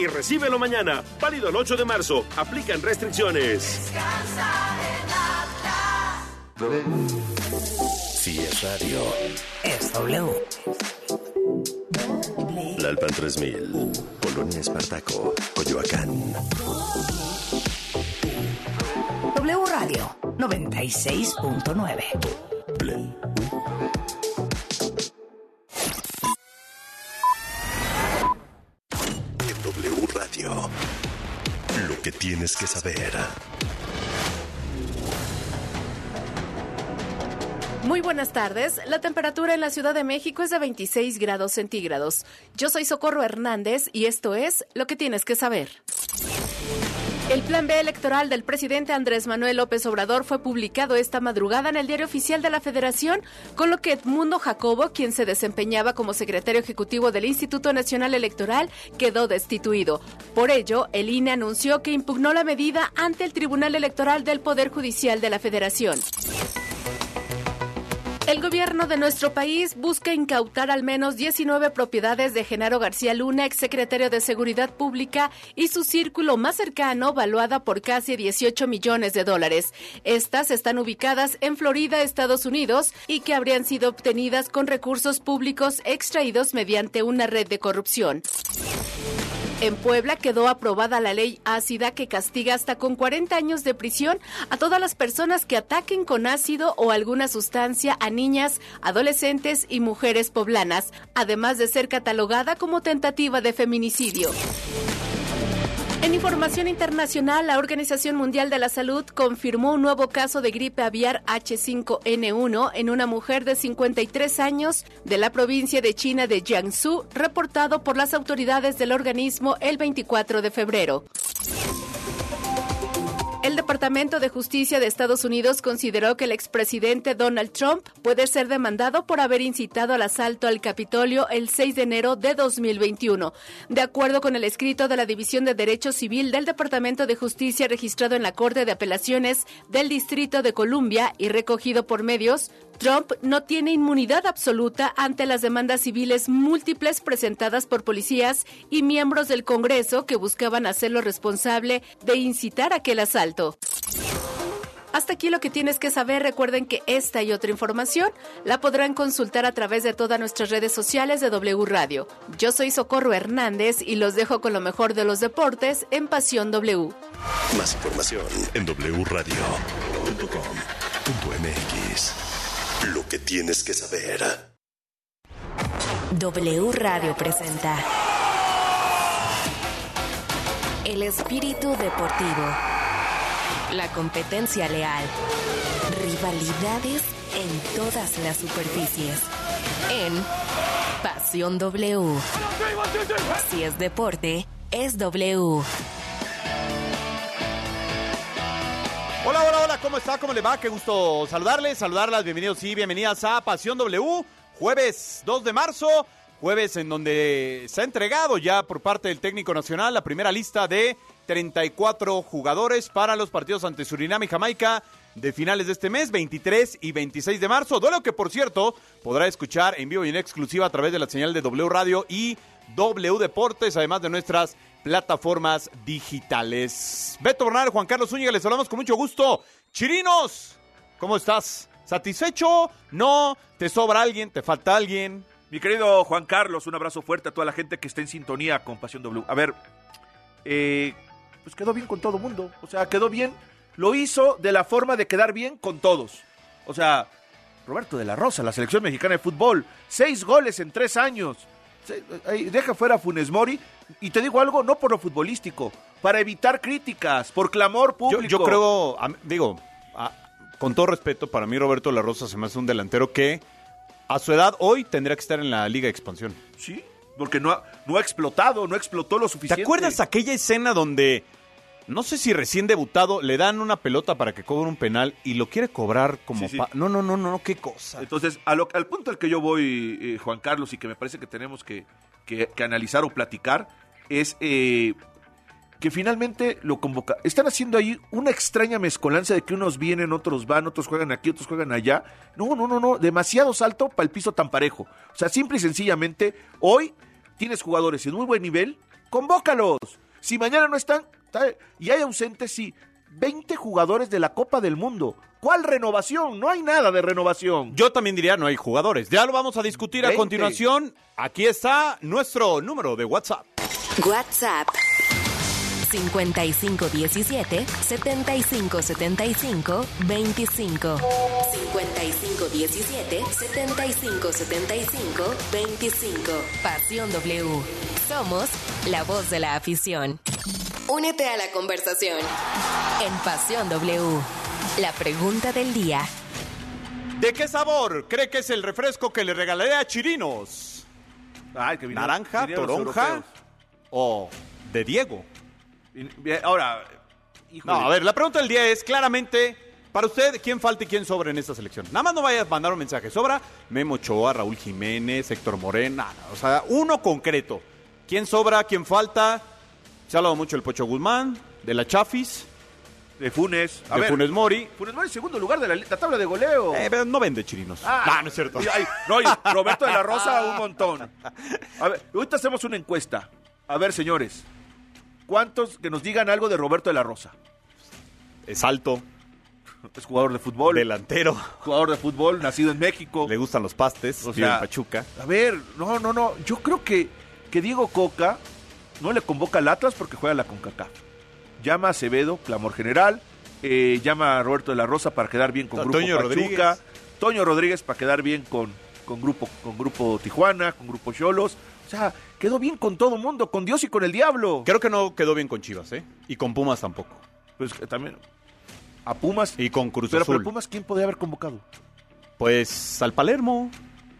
y recíbelo mañana. Válido el 8 de marzo. Aplican restricciones. Si es radio, Es W. Lalpan 3000, Polonia Espartaco, Coyoacán. W Radio 96.9. tienes que saber. Muy buenas tardes. La temperatura en la Ciudad de México es de 26 grados centígrados. Yo soy Socorro Hernández y esto es lo que tienes que saber. El plan B electoral del presidente Andrés Manuel López Obrador fue publicado esta madrugada en el Diario Oficial de la Federación, con lo que Edmundo Jacobo, quien se desempeñaba como secretario ejecutivo del Instituto Nacional Electoral, quedó destituido. Por ello, el INE anunció que impugnó la medida ante el Tribunal Electoral del Poder Judicial de la Federación. El gobierno de nuestro país busca incautar al menos 19 propiedades de Genaro García Luna, exsecretario de Seguridad Pública, y su círculo más cercano, valuada por casi 18 millones de dólares. Estas están ubicadas en Florida, Estados Unidos, y que habrían sido obtenidas con recursos públicos extraídos mediante una red de corrupción. En Puebla quedó aprobada la ley ácida que castiga hasta con 40 años de prisión a todas las personas que ataquen con ácido o alguna sustancia a niñas, adolescentes y mujeres poblanas, además de ser catalogada como tentativa de feminicidio. En información internacional, la Organización Mundial de la Salud confirmó un nuevo caso de gripe aviar H5N1 en una mujer de 53 años de la provincia de China de Jiangsu, reportado por las autoridades del organismo el 24 de febrero. El Departamento de Justicia de Estados Unidos consideró que el expresidente Donald Trump puede ser demandado por haber incitado al asalto al Capitolio el 6 de enero de 2021. De acuerdo con el escrito de la División de Derecho Civil del Departamento de Justicia registrado en la Corte de Apelaciones del Distrito de Columbia y recogido por medios, Trump no tiene inmunidad absoluta ante las demandas civiles múltiples presentadas por policías y miembros del Congreso que buscaban hacerlo responsable de incitar aquel asalto. Hasta aquí lo que tienes que saber. Recuerden que esta y otra información la podrán consultar a través de todas nuestras redes sociales de W Radio. Yo soy Socorro Hernández y los dejo con lo mejor de los deportes en Pasión W. Más información en wradio.com.mx. Que tienes que saber. W Radio presenta El espíritu deportivo. La competencia leal. Rivalidades en todas las superficies. En Pasión W. Si es deporte, es W. Hola, hola, hola, ¿cómo está? ¿Cómo le va? Qué gusto saludarles, saludarlas, bienvenidos y bienvenidas a Pasión W, jueves 2 de marzo, jueves en donde se ha entregado ya por parte del técnico nacional la primera lista de 34 jugadores para los partidos ante Surinam y Jamaica de finales de este mes, 23 y 26 de marzo, duelo que por cierto podrá escuchar en vivo y en exclusiva a través de la señal de W Radio y W Deportes, además de nuestras plataformas digitales. Beto Bernal, Juan Carlos Zúñiga, les hablamos con mucho gusto. Chirinos, ¿cómo estás? ¿Satisfecho? ¿No? ¿Te sobra alguien? ¿Te falta alguien? Mi querido Juan Carlos, un abrazo fuerte a toda la gente que está en sintonía con Pasión W. A ver, eh, pues quedó bien con todo mundo. O sea, quedó bien. Lo hizo de la forma de quedar bien con todos. O sea, Roberto de la Rosa, la selección mexicana de fútbol, seis goles en tres años. Ahí, Deja fuera a Funes Mori. Y te digo algo, no por lo futbolístico, para evitar críticas, por clamor público. yo creo, digo, a- con todo respeto, para mí Roberto La Rosa se me hace un delantero que a su edad hoy tendría que estar en la Liga de Expansión. Sí, porque no ha, no ha explotado, no explotó lo ¿Te suficiente. acuerdas aquella escena donde, no sé si recién debutado, le dan una pelota para que cobre un penal y lo quiere cobrar como... Sí, sí. pa- No, no, no, no, qué cosa. Entonces, a lo- al punto al que yo voy, eh, Juan Carlos, y que me parece que tenemos que, que- analizar o platicar, es eh, que finalmente lo convoca. Están haciendo ahí una extraña mezcolanza de que unos vienen, otros van, otros juegan aquí, otros juegan allá. No, no, no, no, demasiado salto para el piso tan parejo. O sea, simple y sencillamente, hoy tienes jugadores en muy buen nivel convócalos. Si mañana no están está- y hay ausentes, sí, 20 jugadores de la Copa del Mundo. ¿Cuál renovación? No hay nada de renovación. Yo también diría no hay jugadores. Ya lo vamos a discutir a 20. continuación. Aquí está nuestro número de WhatsApp. WhatsApp 5517 7575 25 5517 7575 25 Pasión W. Somos la voz de la afición. Únete a la conversación en Pasión W. La pregunta del día. ¿De qué sabor cree que es el refresco que le regalaré a Chirinos? Ay, que vinieron- ¿Naranja, vinieron los toronja europeos. o de Diego? Y- bien, Ahora, híjole. No, a ver, la pregunta del día es claramente, para usted, ¿quién falta y quién sobra en esta selección? Nada más no vaya a mandar un mensaje. Sobra Memo Ochoa, Raúl Jiménez, Héctor Morena, o sea, uno concreto. ¿Quién sobra, quién falta? Se ha hablado mucho del Pocho Guzmán, de la Chafis, de Funes. A de ver, Funes Mori. Funes Mori, segundo lugar de la, la tabla de goleo. Eh, pero no vende Chirinos. Ah, no, no es cierto. y- ay, no, y Roberto de la Rosa, un montón. A ver, ahorita hacemos una encuesta. A ver, señores, ¿cuántos que nos digan algo de Roberto de la Rosa? Es alto, Es jugador de fútbol, delantero, jugador de fútbol, nacido en México. le gustan los pastes, O vive sea, en Pachuca. A ver, no, no, no. Yo creo que, que Diego Coca no le convoca al Atlas porque juega la CONCACAF. Llama a Acevedo, clamor general. eh, llama a Roberto de la Rosa para quedar bien con Grupo Toño Pachuca. Rodríguez. Toño Rodríguez para quedar bien con, con, grupo, con Grupo Tijuana, con Grupo Cholos. O sea, quedó bien con todo mundo, con Dios y con el diablo. Creo que no quedó bien con Chivas, ¿eh? Y con Pumas tampoco. Pues que también a Pumas. Y con Cruz pero, pero Azul. Pumas, ¿quién podría haber convocado? Pues al Palermo.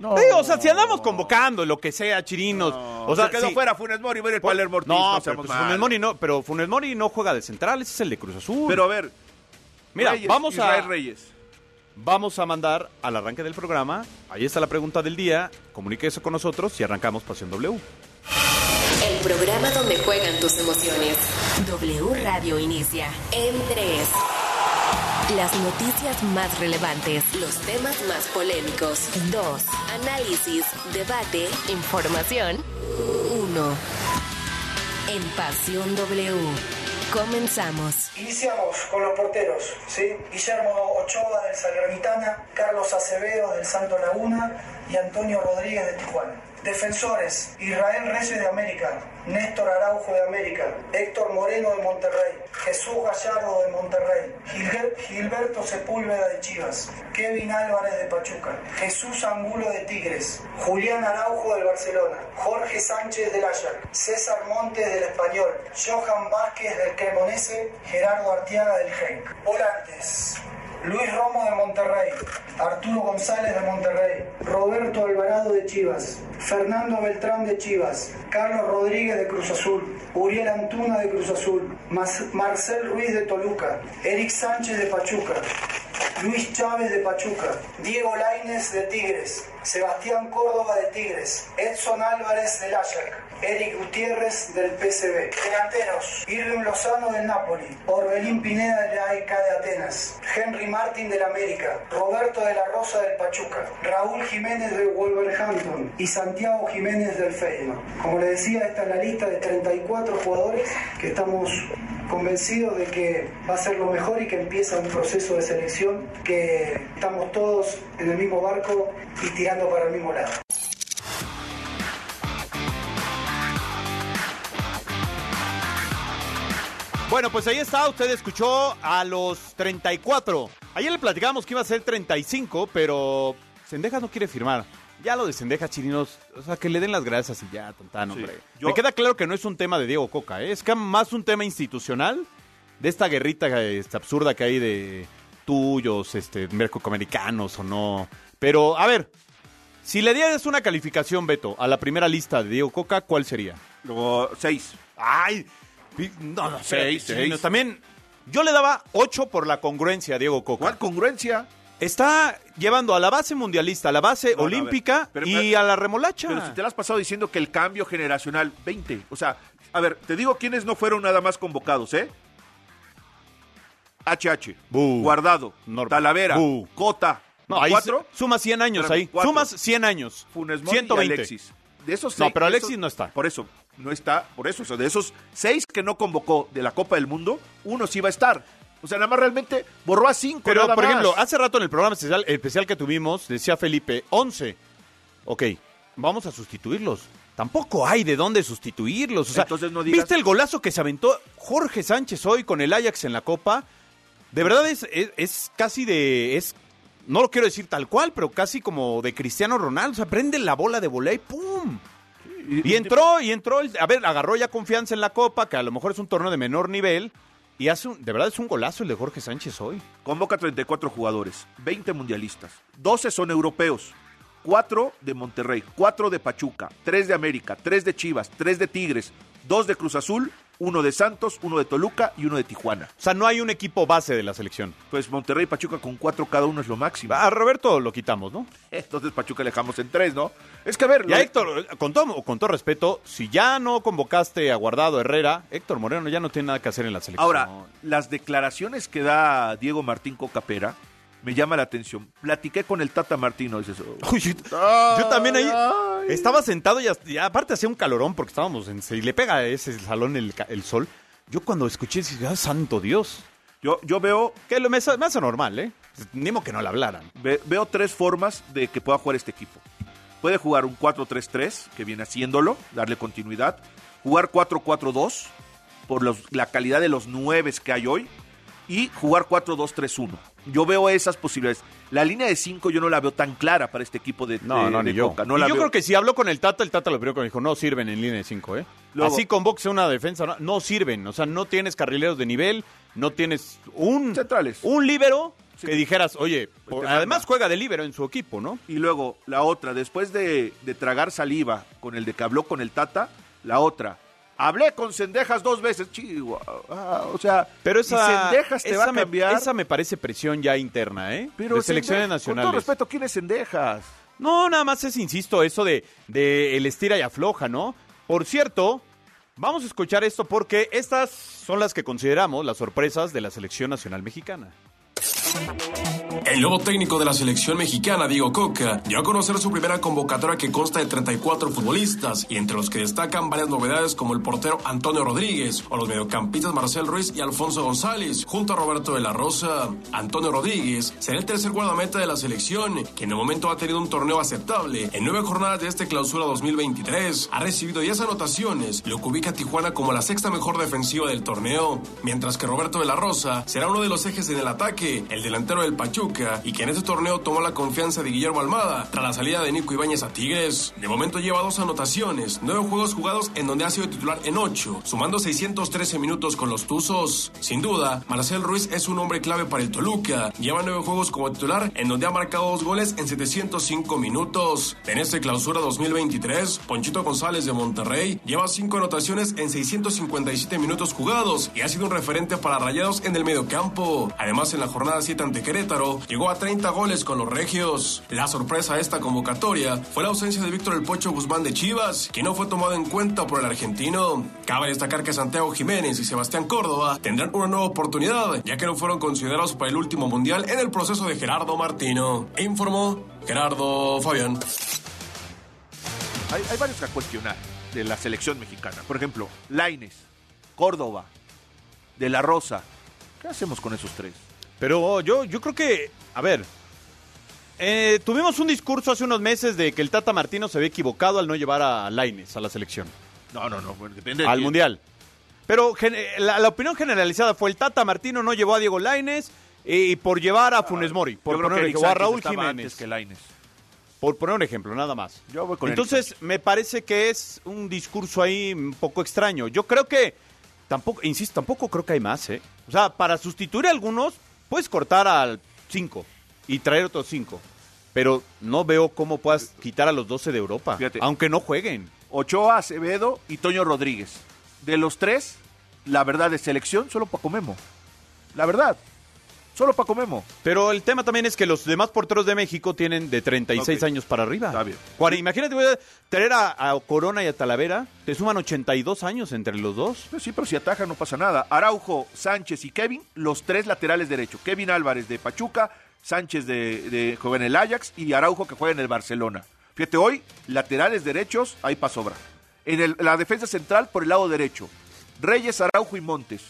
No. Sí, o sea, si andamos convocando lo que sea, chirinos. o sea, se quedó sí. fuera Funes Mori, ver el Pues- Palermo Ortiz, no, no pero, pues, Funes. Mori no, pero Funes Mori no juega de central, ese es el de Cruz Azul. Pero a ver, mira, Reyes, vamos Israel a Reyes. vamos a mandar al arranque del programa. Ahí está la pregunta del día. Comuníquese con nosotros y arrancamos Pasión W. El programa donde juegan tus emociones. W Radio inicia en 3. Las noticias más relevantes, los temas más polémicos. 2. Análisis, debate, información. 1. En Pasión W. Comenzamos. Iniciamos con los porteros, ¿sí? Guillermo Ochoa del Salernitana, Carlos Acevedo del Santo Laguna y Antonio Rodríguez de Tijuana. Defensores, Israel Reyes de América, Néstor Araujo de América, Héctor Moreno de Monterrey, Jesús Gallardo de Monterrey, Gilberto Sepúlveda de Chivas, Kevin Álvarez de Pachuca, Jesús Angulo de Tigres, Julián Araujo del Barcelona, Jorge Sánchez del Ajax, César Montes del Español, Johan Vázquez del Cremonese, Gerardo Artiaga del Genk. Volantes. Luis Romo de Monterrey, Arturo González de Monterrey, Roberto Alvarado de Chivas, Fernando Beltrán de Chivas, Carlos Rodríguez de Cruz Azul, Uriel Antuna de Cruz Azul, Marcel Ruiz de Toluca, Eric Sánchez de Pachuca, Luis Chávez de Pachuca, Diego Laines de Tigres, Sebastián Córdoba de Tigres, Edson Álvarez del Ajax, Eric Gutiérrez del PSV. Delanteros, Irving Lozano del Napoli, Orbelín Pineda de la AEK de Atenas, Henry Martin del América, Roberto de la Rosa del Pachuca, Raúl Jiménez del Wolverhampton y Santiago Jiménez del Feyenoord. Como les decía, esta es la lista de 34 jugadores que estamos convencidos de que va a ser lo mejor y que empieza un proceso de selección que estamos todos en el mismo barco y tirando para el mismo lado. Bueno, pues ahí está, usted escuchó a los 34. Ayer le platicamos que iba a ser 35, pero Sendejas no quiere firmar. Ya lo de Sendejas, chirinos, o sea, que le den las gracias y ya, tontán, hombre. yo- Me queda claro que no es un tema de Diego Coca, ¿eh? es que más un tema institucional de esta guerrita este, absurda que hay de tuyos, este, mercoamericanos o no. Pero, a ver, si le dieras una calificación, Beto, a la primera lista de Diego Coca, ¿cuál sería? Luego, seis. Ay, no, no, Seis, seis, seis. También, yo le daba 8 por la congruencia a Diego Coca. ¿Cuál congruencia? Está llevando a la base mundialista, a la base No, no, a ver, olímpica pero- y pero- a la remolacha. Pero si te la has pasado diciendo que el cambio generacional, 20. O sea, a ver, te digo quiénes no fueron nada más convocados, ¿eh? HH, Bu. Guardado, Norma. Talavera, Bu. Cota. no, ahí ¿Cuatro? suma 100 años ahí. cuatro. Sumas 100 años. Funes Mori 120. y Alexis. De esos No, seis- pero de Alexis esos- no está. Por eso, no está por eso. O sea, de esos seis que no convocó de la Copa del Mundo, uno sí va a estar. O sea, nada más realmente borró a cinco. Pero, nada por más. ejemplo, hace rato en el programa especial, especial que tuvimos, decía Felipe, 11. Ok, vamos a sustituirlos. Tampoco hay de dónde sustituirlos. O sea, Entonces no digas- ¿viste el golazo que se aventó Jorge Sánchez hoy con el Ajax en la Copa? De verdad es, es, es casi de... Es, no lo quiero decir tal cual, pero casi como de Cristiano Ronaldo. O sea, prende la bola de volea y ¡pum! Y entró, y entró, a ver, agarró ya confianza en la Copa, que a lo mejor es un torneo de menor nivel, y hace un, de verdad es un golazo el de Jorge Sánchez hoy. Convoca 34 jugadores, 20 mundialistas, 12 son europeos, 4 de Monterrey, 4 de Pachuca, 3 de América, 3 de Chivas, 3 de Tigres, 2 de Cruz Azul, 1 de Santos, 1 de Toluca y 1 de Tijuana. O sea, no hay un equipo base de la selección. Pues Monterrey y Pachuca con 4 cada uno es lo máximo. A Roberto lo quitamos, ¿no? Entonces Pachuca le dejamos en 3, ¿no? Es que a ver, Y a Héctor, con todo, con todo respeto, si ya no convocaste a Guardado Herrera, Héctor Moreno ya no tiene nada que hacer en la selección. Ahora, las declaraciones que da Diego Martín Cocapera me llama la atención. Platiqué con el Tata Martino, dices, oh, Uy, yo, yo también ahí estaba sentado y, hasta- y aparte hacía un calorón porque estábamos en... Y le pega a ese salón el, sol. Yo cuando escuché, dije, ah, santo Dios. yo, yo veo Que lo, me, hace- me hace normal, ¿eh? Ni modo que no le hablaran. Ve- veo tres formas de que pueda jugar este equipo. Puede jugar un 4-3-3, que viene haciéndolo, darle continuidad. Jugar 4-4-2, por los- la calidad de los nueves que hay hoy. Y jugar 4-2-3-1. Yo veo esas posibilidades. La línea de 5 yo no la veo tan clara para este equipo de, No, de- no, de ni yo. Coca. No Y la yo veo. creo que si habló con el Tata, el Tata lo primero que me dijo, no sirven en línea de 5, ¿eh? Luego- Así convoques una defensa, no, no sirven. O sea, no tienes carrileros de nivel, no tienes un... Centrales. Un líbero Sí. que dijeras, oye, Pues además juega de líbero en su equipo, ¿no? Y luego, la otra, después de, de tragar saliva con el de que habló con el Tata, la otra. Hablé con Cendejas dos veces, chihuahua. Ah, o sea, Pero esa, Cendejas te esa va a me, cambiar. esa me parece presión ya interna, ¿eh? Pero de selecciones nacionales. Con todo respeto, ¿quién es Cendejas? No, nada más es, insisto, eso de, de el estira y afloja, ¿no? Por cierto, vamos a escuchar esto porque estas son las que consideramos las sorpresas de la selección nacional mexicana. El nuevo técnico de la selección mexicana, Diego Coca, dio a conocer su primera convocatoria que consta de 34 futbolistas y entre los que destacan varias novedades como el portero Antonio Rodríguez o los mediocampistas Marcel Ruiz y Alfonso González, junto a Roberto de la Rosa. Antonio Rodríguez será el tercer guardameta de la selección, que en el momento ha tenido un torneo aceptable. En nueve jornadas de este clausura 2023 ha recibido 10 anotaciones, lo que ubica a Tijuana como la sexta mejor defensiva del torneo, mientras que Roberto de la Rosa será uno de los ejes en el ataque, el delantero del Pachuca, y que en este torneo tomó la confianza de Guillermo Almada tras la salida de Nico Ibáñez a Tigres. De momento lleva dos anotaciones, nueve juegos jugados en donde ha sido titular en ocho, sumando 613 minutos con los Tuzos. Sin duda, Marcel Ruiz es un hombre clave para el Toluca. Lleva nueve juegos como titular en donde ha marcado dos goles en 705 minutos. En este clausura 2023, Ponchito González de Monterrey lleva cinco anotaciones en 657 minutos jugados y ha sido un referente para Rayados en el mediocampo. Además, en la jornada 7 ante Querétaro, llegó a 30 goles con los regios. La sorpresa de esta convocatoria fue la ausencia de Víctor El Pocho Guzmán de Chivas, que no fue tomado en cuenta por el argentino. Cabe destacar que Santiago Jiménez y Sebastián Córdoba tendrán una nueva oportunidad, ya que no fueron considerados para el último mundial en el proceso de Gerardo Martino. Informó Gerardo Fabián. Hay, hay varios que cuestionar de la selección mexicana. Por ejemplo, Laines, Córdoba, De La Rosa. ¿Qué hacemos con esos tres? Pero yo, yo creo que, a ver, eh, tuvimos un discurso hace unos meses de que el Tata Martino se había equivocado al no llevar a Laines a la selección, No, no, no. depende al Mundial. Pero la, la opinión generalizada fue el Tata Martino no llevó a Diego Laines y por llevar a Funes Mori, por Yo poner ejemplo, a Raúl estaba Jiménez. antes que Lainez. Por poner un ejemplo, nada más. Yo voy con Entonces, me parece que es un discurso ahí un poco extraño. Yo creo que, tampoco, insisto, tampoco creo que hay más, ¿eh? O sea, para sustituir a algunos, puedes cortar al 5 y traer otros 5. Pero no veo cómo puedas quitar a los 12 de Europa, Fíjate. aunque no jueguen. Ochoa, Acevedo y Toño Rodríguez. De los tres, la verdad de selección, solo Paco Memo. La verdad, solo Paco Memo. Pero el tema también es que los demás porteros de México tienen de 36 Ok. años para arriba. Está bien. Imagínate, voy a traer a, a Corona y a Talavera, te suman 82 años entre los dos. Pues sí, pero si ataja no pasa nada. Araujo, Sánchez y Kevin, los tres laterales derechos. Kevin Álvarez de Pachuca, Sánchez de, de juega en el Ajax y Araujo que juega en el Barcelona. Fíjate, hoy, laterales derechos, hay para sobra. En el- la defensa central por el lado derecho. Reyes, Araujo y Montes.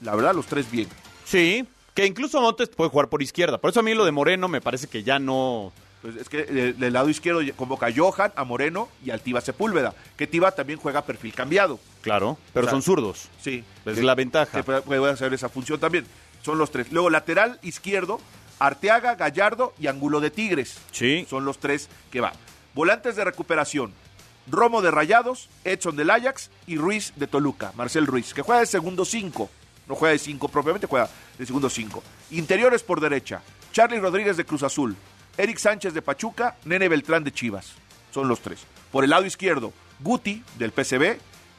La verdad, los tres bien. Sí, que incluso Montes puede jugar por izquierda. Por eso a mí lo de Moreno me parece que ya no... Pues es que del, del lado izquierdo convoca a Johan, a Moreno y al Tiva Sepúlveda. Que Tiva también juega perfil cambiado. Claro, pero O sea, son zurdos. Sí. Es Que- la ventaja. Que puede, puede hacer esa función también. Son los tres. Luego, lateral izquierdo, Arteaga, Gallardo y Angulo de Tigres. Sí. Son los tres que van. Volantes de recuperación. Romo de Rayados, Edson del Ajax y Ruiz de Toluca, Marcel Ruiz, que juega de segundo cinco. No juega de cinco propiamente, juega de segundo cinco. Interiores por derecha. Charlie Rodríguez de Cruz Azul, Eric Sánchez de Pachuca, Nene Beltrán de Chivas. Son los tres. Por el lado izquierdo, Guti del PCB,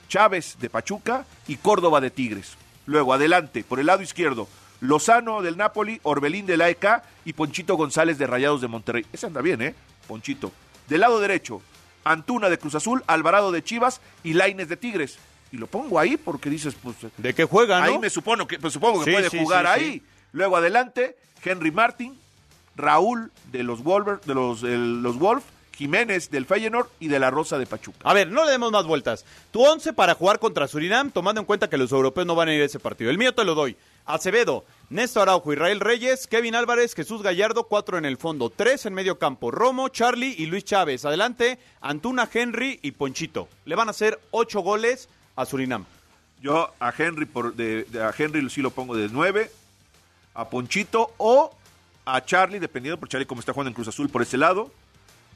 Chávez de Pachuca y Córdoba de Tigres. Luego, adelante, por el lado izquierdo, Lozano del Napoli, Orbelín del AEK y Ponchito González de Rayados de Monterrey. Ese anda bien, ¿eh? Ponchito. Del lado derecho, Antuna de Cruz Azul, Alvarado de Chivas y Laines de Tigres. Y lo pongo ahí porque dices, pues. ¿De qué juega, no? Ahí me supongo que, pues, supongo que Sí, puede sí, jugar sí, ahí. Luego adelante, Henry Martin, Raúl de los Wolver, de los, los Wolf, Jiménez del Feyenoord y de la Rosa de Pachuca. A ver, no le demos más vueltas. Tu once para jugar contra Surinam, tomando en cuenta que los europeos no van a ir a ese partido. El mío te lo doy. Acevedo, Néstor Araujo, Israel Reyes, Kevin Álvarez, Jesús Gallardo, cuatro en el fondo, tres en medio campo, Romo, Charlie y Luis Chávez. Adelante, Antuna, Henry y Ponchito. Le van a hacer ocho goles a Surinam. Yo a Henry por de, de- a Henry sí lo pongo de 9, a Ponchito o a Charlie, dependiendo por Charlie como está jugando en Cruz Azul por ese lado.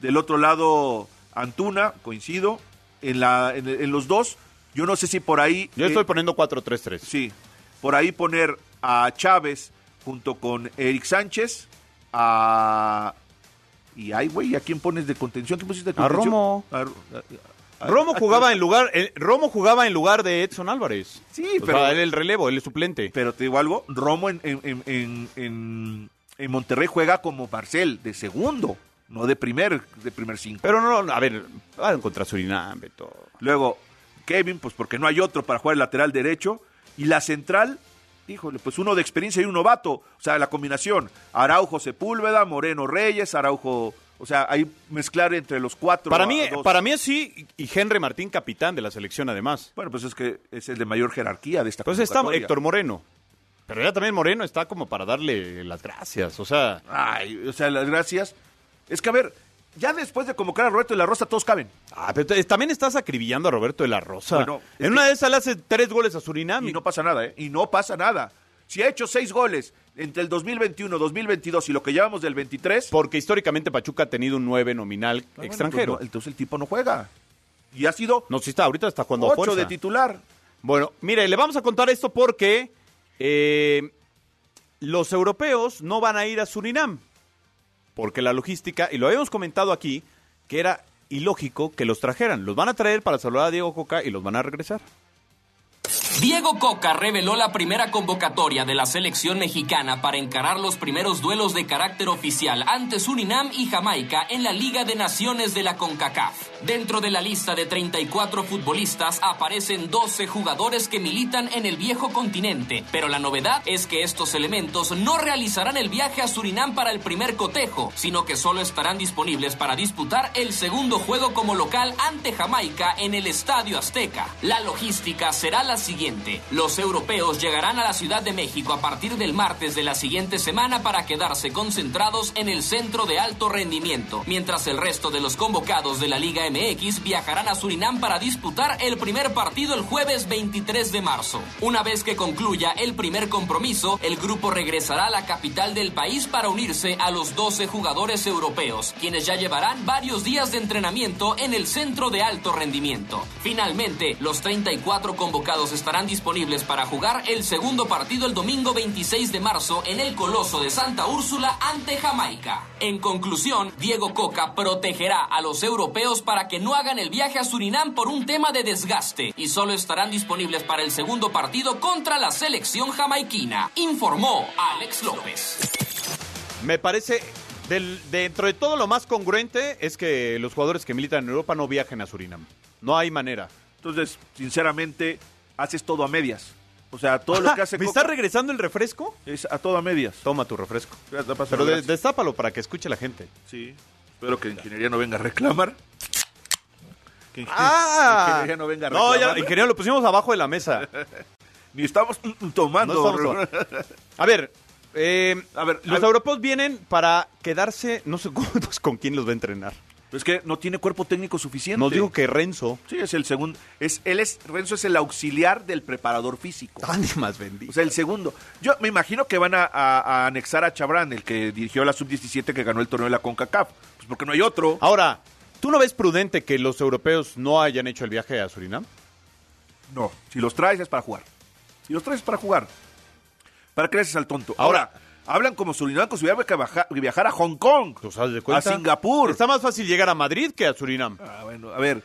Del otro lado, Antuna, coincido. En, la, en, en los dos, yo no sé si por ahí. Yo eh, estoy poniendo 4-3-3. Sí, por ahí poner a Chávez junto con Eric Sánchez, a. Y ay, güey, ¿a quién pones de contención? ¿Quién pusiste de A contención? Romo. A- a- a- Romo jugaba en lugar, eh, Romo jugaba en lugar de Edson Álvarez. Sí, O pero- sea, él el relevo, él es suplente. Pero te digo algo, Romo en, en, en, en- en- en Monterrey juega como Marcel, de segundo, no de primer, de primer cinco. Pero no, no, a ver, van contra Surinam, Beto. Luego, Kevin, pues porque no hay otro para jugar el lateral derecho. Y la central, híjole, pues uno de experiencia y un novato. O sea, la combinación, Araujo Sepúlveda, Moreno Reyes, Araujo, o sea, ahí mezclar entre los cuatro. Para mí, dos. para mí sí, y Henry Martín, capitán de la selección además. Bueno, pues es que es el de mayor jerarquía de esta Entonces está. Héctor Moreno. Pero ya también Moreno está como para darle las gracias. O sea, Ay, o sea, las gracias. Es que, a ver, ya después de convocar a Roberto de la Rosa, todos caben. ah, pero también estás acribillando a Roberto de la Rosa. Bueno, en una que- de esas le hace tres goles a Surinam. Y no pasa nada, ¿eh? Y no pasa nada. Si ha hecho seis goles entre el 2021, 2022 y lo que llevamos del 23, Porque históricamente Pachuca ha tenido un 9 nominal ah, bueno, extranjero. pues no, entonces el tipo no juega. Y ha sido no, sí está, ahorita está jugando a ocho fuerza. de titular. Bueno, mire, le vamos a contar esto porque eh, los europeos no van a ir a Surinam. Porque la logística, y lo habíamos comentado aquí, que era ilógico que los trajeran. Los van a traer para saludar a Diego Coca y los van a regresar. Diego Coca reveló la primera convocatoria de la selección mexicana para encarar los primeros duelos de carácter oficial ante Surinam y Jamaica en la Liga de Naciones de la CONCACAF. Dentro de la lista de 34 futbolistas aparecen 12 jugadores que militan en el viejo continente, pero la novedad es que estos elementos no realizarán el viaje a Surinam para el primer cotejo, sino que solo estarán disponibles para disputar el segundo juego como local ante Jamaica en el Estadio Azteca. La logística será la siguiente. Los europeos llegarán a la Ciudad de México a partir del martes de la siguiente semana para quedarse concentrados en el centro de alto rendimiento, mientras el resto de los convocados de la Liga MX viajarán a Surinam para disputar el primer partido el jueves 23 de marzo. Una vez que concluya el primer compromiso, el grupo regresará a la capital del país para unirse a los 12 jugadores europeos, quienes ya llevarán varios días de entrenamiento en el centro de alto rendimiento. Finalmente, los 34 convocados estarán disponibles para jugar el segundo partido el domingo 26 de marzo en el Coloso de Santa Úrsula ante Jamaica. En conclusión, Diego Coca protegerá a los europeos para que no hagan el viaje a Surinam por un tema de desgaste y solo estarán disponibles para el segundo partido contra la selección jamaiquina, informó Alex López. Me parece, del- dentro de todo lo más congruente es que los jugadores que militan en Europa no viajen a Surinam. No hay manera. Entonces, sinceramente, haces todo a medias. O sea, todo lo que hace ¿Me Coca está regresando el refresco? es a todo a medias. Toma tu refresco. Ya Pero de- destápalo para que escuche la gente. Sí. Espero que ingeniería no venga a reclamar. Que, Ah, ya no venga a no, ya, reclamar. ingeniero, lo pusimos abajo de la mesa. Ni estamos mm, mm, tomando. No estamos tomando. A ver, eh, A ver, los a- europeos vienen para quedarse, no sé con quién los va a entrenar. Es que no tiene cuerpo técnico suficiente. Nos digo que Renzo. Sí, es el segundo. Es, él es, Renzo es el auxiliar del preparador físico. Más bendito. O sea, el segundo. Yo me imagino que van a, a- a anexar a Chabrán, el que dirigió la sub-17 que ganó el torneo de la CONCACAF. Pues porque no hay otro. Ahora, ¿tú no ves prudente que los europeos no hayan hecho el viaje a Surinam? No, si los traes es para jugar. Si los traes es para jugar. ¿Para qué le haces al tonto? Ahora, hablan como Surinam, como si hubiera que baja- que viajar a Hong Kong, ¿Tú sabes de cuenta? a Singapur. Está más fácil llegar a Madrid que a Surinam. Ah, bueno, a ver,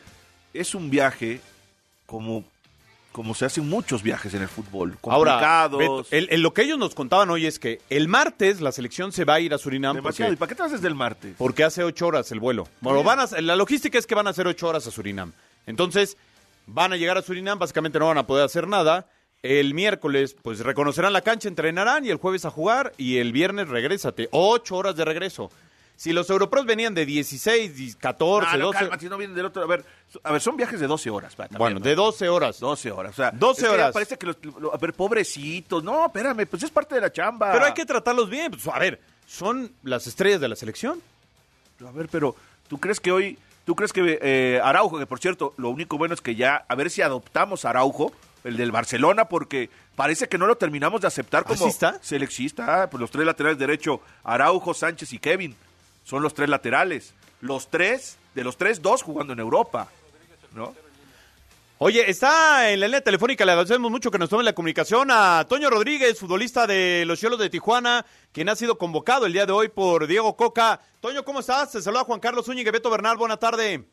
es un viaje como, como se hacen muchos viajes en el fútbol. Ahora, Complicados. Beto, el- el- lo que ellos nos contaban hoy es que el martes la selección se va a ir a Surinam demasiado. ¿Y para qué te haces del martes? porque hace ocho horas el vuelo. Bueno, van a, la logística es que van a hacer ocho horas a Surinam. Entonces, van a llegar a Surinam, básicamente no van a poder hacer nada. El miércoles, pues reconocerán la cancha, entrenarán y el jueves a jugar y el viernes regrésate. Ocho horas de regreso. Si los europeos venían de 16, y 14, Ah, no, 12... calma, si no vienen del otro. A ver, a ver, son viajes de 12 horas. también, bueno, ¿no? de 12 horas. 12 horas. O sea, 12 es que horas. parece que los, lo- A ver, pobrecitos. No, espérame, pues es parte de la chamba. Pero hay que tratarlos bien. Pues, a ver, son las estrellas de la selección. A ver, pero ¿tú crees que hoy, tú crees que eh, Araujo, que por cierto, lo único bueno es que ya, a ver si adoptamos a Araujo, el del Barcelona, porque parece que no lo terminamos de aceptar como ¿Así está? seleccionista. Ah, pues los tres laterales derecho, Araujo, Sánchez y Kevin, son los tres laterales. Los tres, de los tres, dos jugando en Europa, ¿no? Oye, está en la línea telefónica, le agradecemos mucho que nos tome la comunicación a Toño Rodríguez, futbolista de los Cholos de Tijuana, quien ha sido convocado el día de hoy por Diego Coca. Toño, ¿cómo estás? Te saluda Juan Carlos Zúñiga y Beto Bernal, buena tarde.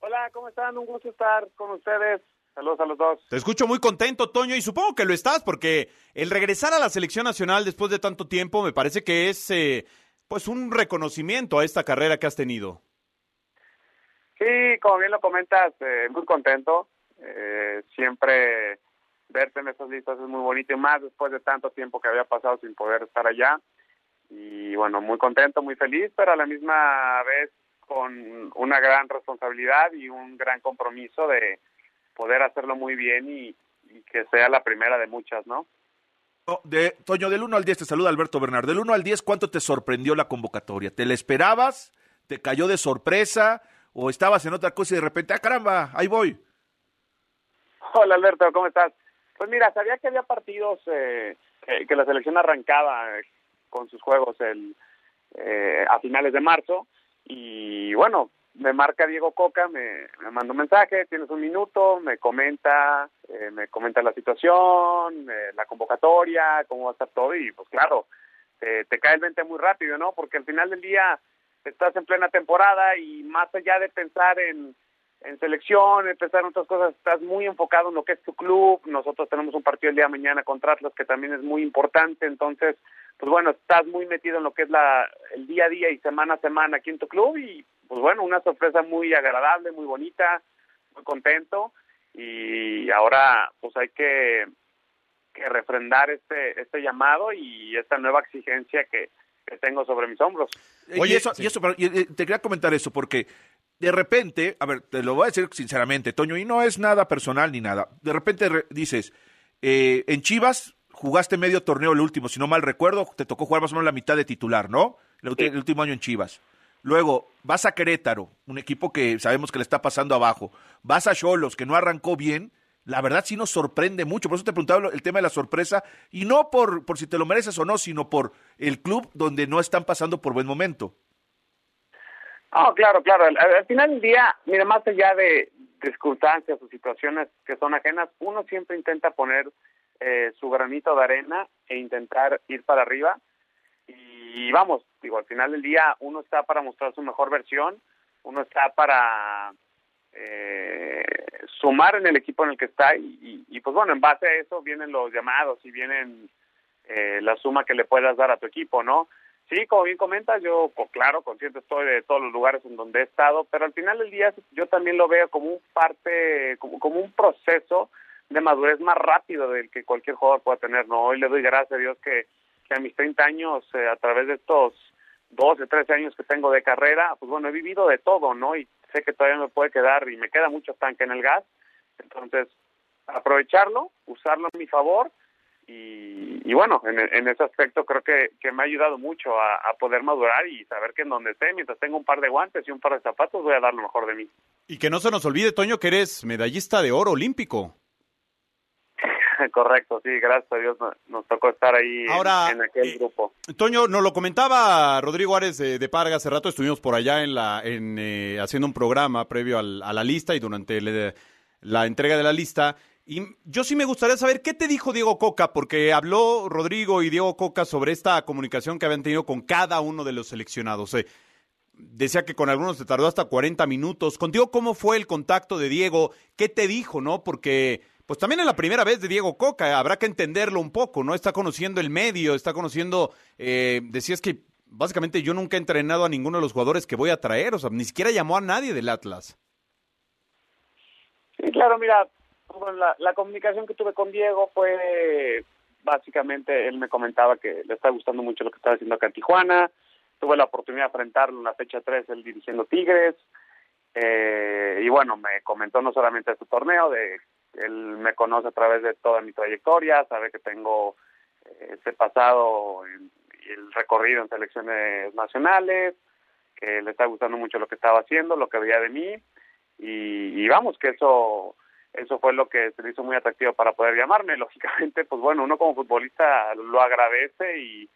Hola, ¿cómo están? Un gusto estar con ustedes. Saludos a los dos. Te escucho muy contento, Toño, y supongo que lo estás, porque el regresar a la selección nacional después de tanto tiempo me parece que es eh, pues un reconocimiento a esta carrera que has tenido. Sí, como bien lo comentas, eh, muy contento. Eh, siempre verte en esas listas es muy bonito y más después de tanto tiempo que había pasado sin poder estar allá. Y bueno, muy contento, muy feliz, pero a la misma vez con una gran responsabilidad y un gran compromiso de poder hacerlo muy bien y, y que sea la primera de muchas, ¿no? No, de, Toño, del 1 al 10 te saluda Alberto Bernard. Del 1 al 10, ¿cuánto te sorprendió la convocatoria? ¿Te la esperabas? ¿Te cayó de sorpresa? ¿O estabas en otra cosa y de repente, ah, caramba, ahí voy? Hola Alberto, ¿cómo estás? Pues mira, sabía que había partidos eh, que, que la selección arrancaba eh, con sus juegos el, eh, a finales de marzo y bueno, me marca Diego Coca, me, manda un mensaje, tienes un minuto, me comenta, eh, me comenta la situación, eh, la convocatoria, cómo va a estar todo y pues claro, te, te cae el 20 muy rápido, ¿no? Porque al final del día estás en plena temporada y más allá de pensar en, en selección, en pensar en otras cosas, estás muy enfocado en lo que es tu club. Nosotros tenemos un partido el día de mañana contra Atlas que también es muy importante, entonces, pues bueno, estás muy metido en lo que es la el día a día y semana a semana aquí en tu club y pues bueno, una sorpresa muy agradable, muy bonita, muy contento y ahora pues hay que que refrendar este este llamado y esta nueva exigencia que, que tengo sobre mis hombros. Oye, y eso, y eso, pero, y, eh, te quería comentar eso, porque de repente, a ver, te lo voy a decir sinceramente, Toño, y no es nada personal ni nada. De repente re- dices, eh, en Chivas jugaste medio torneo el último, si no mal recuerdo, te tocó jugar más o menos la mitad de titular, ¿no? El último año en Chivas. Luego, vas a Querétaro, un equipo que sabemos que le está pasando abajo. Vas a Cholos, que no arrancó bien. La verdad sí nos sorprende mucho. Por eso te preguntaba el tema de la sorpresa. Y no por, por si te lo mereces o no, sino por el club donde no están pasando por buen momento. No, claro, claro. Al, al final del día, mira, más allá de circunstancias o situaciones que son ajenas, uno siempre intenta poner eh, su granito de arena e intentar ir para arriba. Y vamos, digo, al final del día uno está para mostrar su mejor versión, uno está para eh, sumar en el equipo en el que está y, y, pues bueno, en base a eso vienen los llamados y vienen eh, la suma que le puedas dar a tu equipo, ¿no? Sí, como bien comentas, yo, pues, claro, consciente estoy de todos los lugares en donde he estado, pero al final del día yo también lo veo como un parte, como, como un proceso de madurez más rápido del que cualquier jugador pueda tener, ¿no? Hoy le doy gracias a Dios que, que a mis 30 años, eh, a través de estos 12, 13 años que tengo de carrera, pues bueno, he vivido de todo, ¿no? Y sé que todavía me puede quedar y me queda mucho tanque en el gas, entonces aprovecharlo, usarlo a mi favor y, bueno, en, ese aspecto creo que, me ha ayudado mucho a, poder madurar y saber que en donde esté, mientras tengo un par de guantes y un par de zapatos, voy a dar lo mejor de mí. Y que no se nos olvide, Toño, que eres medallista de oro olímpico. Correcto, sí, gracias a Dios nos, tocó estar ahí en, aquel eh, grupo. Toño, nos lo comentaba Rodrigo Árez de, Parga, hace rato estuvimos por allá en la, en, eh, haciendo un programa previo a la lista y durante la entrega de la lista y yo sí me gustaría saber qué te dijo Diego Coca, porque habló Rodrigo y Diego Coca sobre esta comunicación que habían tenido con cada uno de los seleccionados. Eh, decía que con algunos se tardó hasta 40 minutos. Contigo, ¿cómo fue el contacto de Diego? ¿Qué te dijo, no? Porque, pues también es la primera vez de Diego Coca, habrá que entenderlo un poco, ¿no? Está conociendo el medio, está conociendo, eh, decías que básicamente yo nunca he entrenado a ninguno de los jugadores que voy a traer, o sea, ni siquiera llamó a nadie del Atlas. Sí, claro, mira, la, comunicación que tuve con Diego fue básicamente, él me comentaba que le está gustando mucho lo que estaba haciendo acá en Tijuana. Tuve la oportunidad de enfrentarlo en la fecha 3, él dirigiendo Tigres. Eh, y bueno, me comentó no solamente su torneo, de él me conoce a través de toda mi trayectoria, sabe que tengo eh, ese pasado y el recorrido en selecciones nacionales, que le está gustando mucho lo que estaba haciendo, lo que veía de mí. Y, y vamos, que eso eso fue lo que se le hizo muy atractivo para poder llamarme. Lógicamente, pues bueno, uno como futbolista lo agradece y,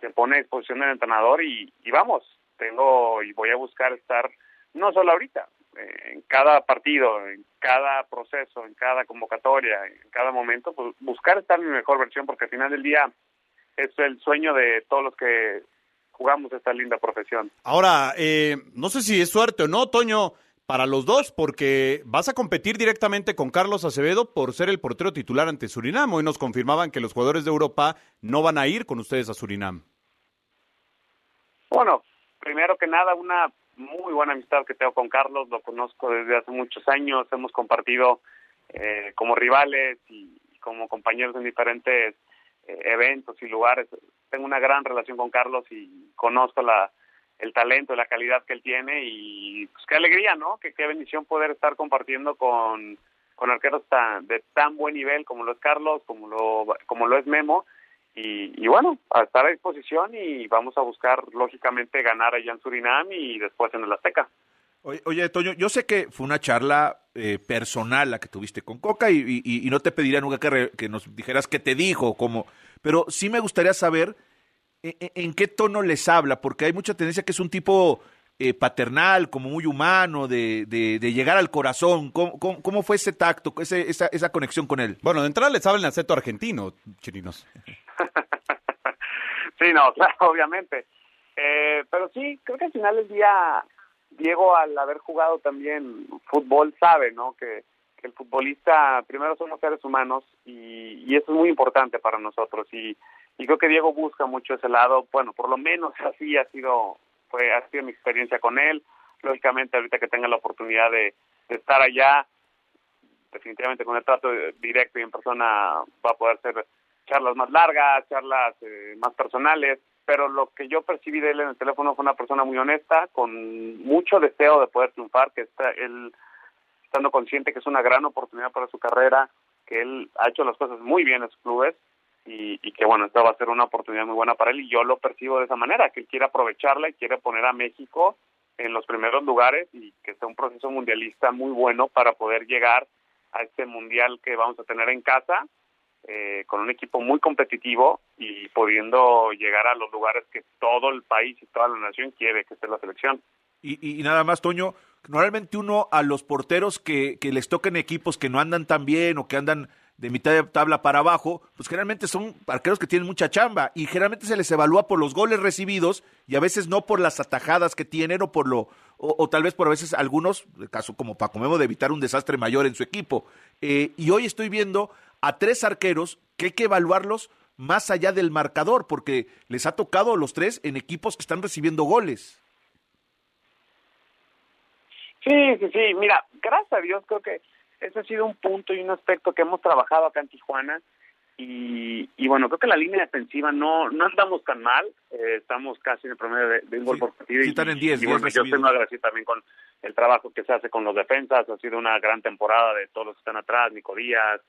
se pone a disposición del entrenador y, vamos, tengo y voy a buscar estar, no solo ahorita, en cada partido, en cada proceso, en cada convocatoria, en cada momento, pues buscar estar en mi mejor versión porque al final del día es el sueño de todos los que jugamos esta linda profesión. Ahora, eh, no sé si es suerte o no, Toño, para los dos, porque vas a competir directamente con Carlos Acevedo por ser el portero titular ante Surinam. Hoy nos confirmaban que los jugadores de Europa no van a ir con ustedes a Surinam. Bueno, primero que nada, una muy buena amistad que tengo con Carlos, lo conozco desde hace muchos años, hemos compartido eh, como rivales y como compañeros en diferentes eh, eventos y lugares. Tengo una gran relación con Carlos y conozco la, el talento, la calidad que él tiene y pues qué alegría, ¿no? Que qué bendición poder estar compartiendo con, con arqueros tan, de tan buen nivel como lo es Carlos, como lo, como lo es Memo. Y, bueno, a estar a disposición y vamos a buscar, lógicamente, ganar allá en Surinam y después en el Azteca. Oye, Toño, yo sé que fue una charla eh, personal la que tuviste con Coca y, y, no te pediría nunca que, que, nos dijeras qué te dijo, cómo, pero sí me gustaría saber e, e, ¿en, qué tono les habla? Porque hay mucha tendencia que es un tipo eh, paternal, como muy humano, de, de, llegar al corazón. ¿Cómo, cómo, fue ese tacto, ese, esa, esa conexión con él? Bueno, de entrada les habla en acento argentino, chirinos. Sí, no, claro, obviamente. Eh, pero sí, creo que al final del día, Diego, al haber jugado también fútbol, sabe, ¿no? Que, el futbolista, primero somos seres humanos y, y eso es muy importante para nosotros. Y y creo que Diego busca mucho ese lado, bueno, por lo menos así ha sido, fue, ha sido mi experiencia con él, lógicamente ahorita que tenga la oportunidad de, estar allá, definitivamente con el trato directo y en persona va a poder hacer charlas más largas, charlas eh, más personales, pero lo que yo percibí de él en el teléfono fue una persona muy honesta, con mucho deseo de poder triunfar, que está él estando consciente que es una gran oportunidad para su carrera, que él ha hecho las cosas muy bien en sus clubes y, que bueno, esta va a ser una oportunidad muy buena para él y yo lo percibo de esa manera, que él quiere aprovecharla y quiere poner a México en los primeros lugares y que sea un proceso mundialista muy bueno para poder llegar a este mundial que vamos a tener en casa eh, con un equipo muy competitivo y pudiendo llegar a los lugares que todo el país y toda la nación quiere que esté la selección. Y, nada más, Toño, normalmente uno a los porteros que, que les toquen equipos que no andan tan bien o que andan de mitad de tabla para abajo, pues generalmente son arqueros que tienen mucha chamba y generalmente se les evalúa por los goles recibidos y a veces no por las atajadas que tienen o por lo o, tal vez por a veces algunos, caso como Paco Memo, de evitar un desastre mayor en su equipo. Eh, y hoy estoy viendo a tres arqueros que hay que evaluarlos más allá del marcador porque les ha tocado a los tres en equipos que están recibiendo goles. Sí, sí, sí. Mira, gracias a Dios creo que ese ha sido un punto y un aspecto que hemos trabajado acá en Tijuana Y, y bueno, creo que la línea defensiva no no andamos tan mal. Eh, estamos casi en el promedio de, de un gol por partido. sí, están en 10, y bueno, 10 yo tengo que agradecer también con el trabajo que se hace con los defensas. Ha sido una gran temporada de todos los que están atrás, Nico Díaz,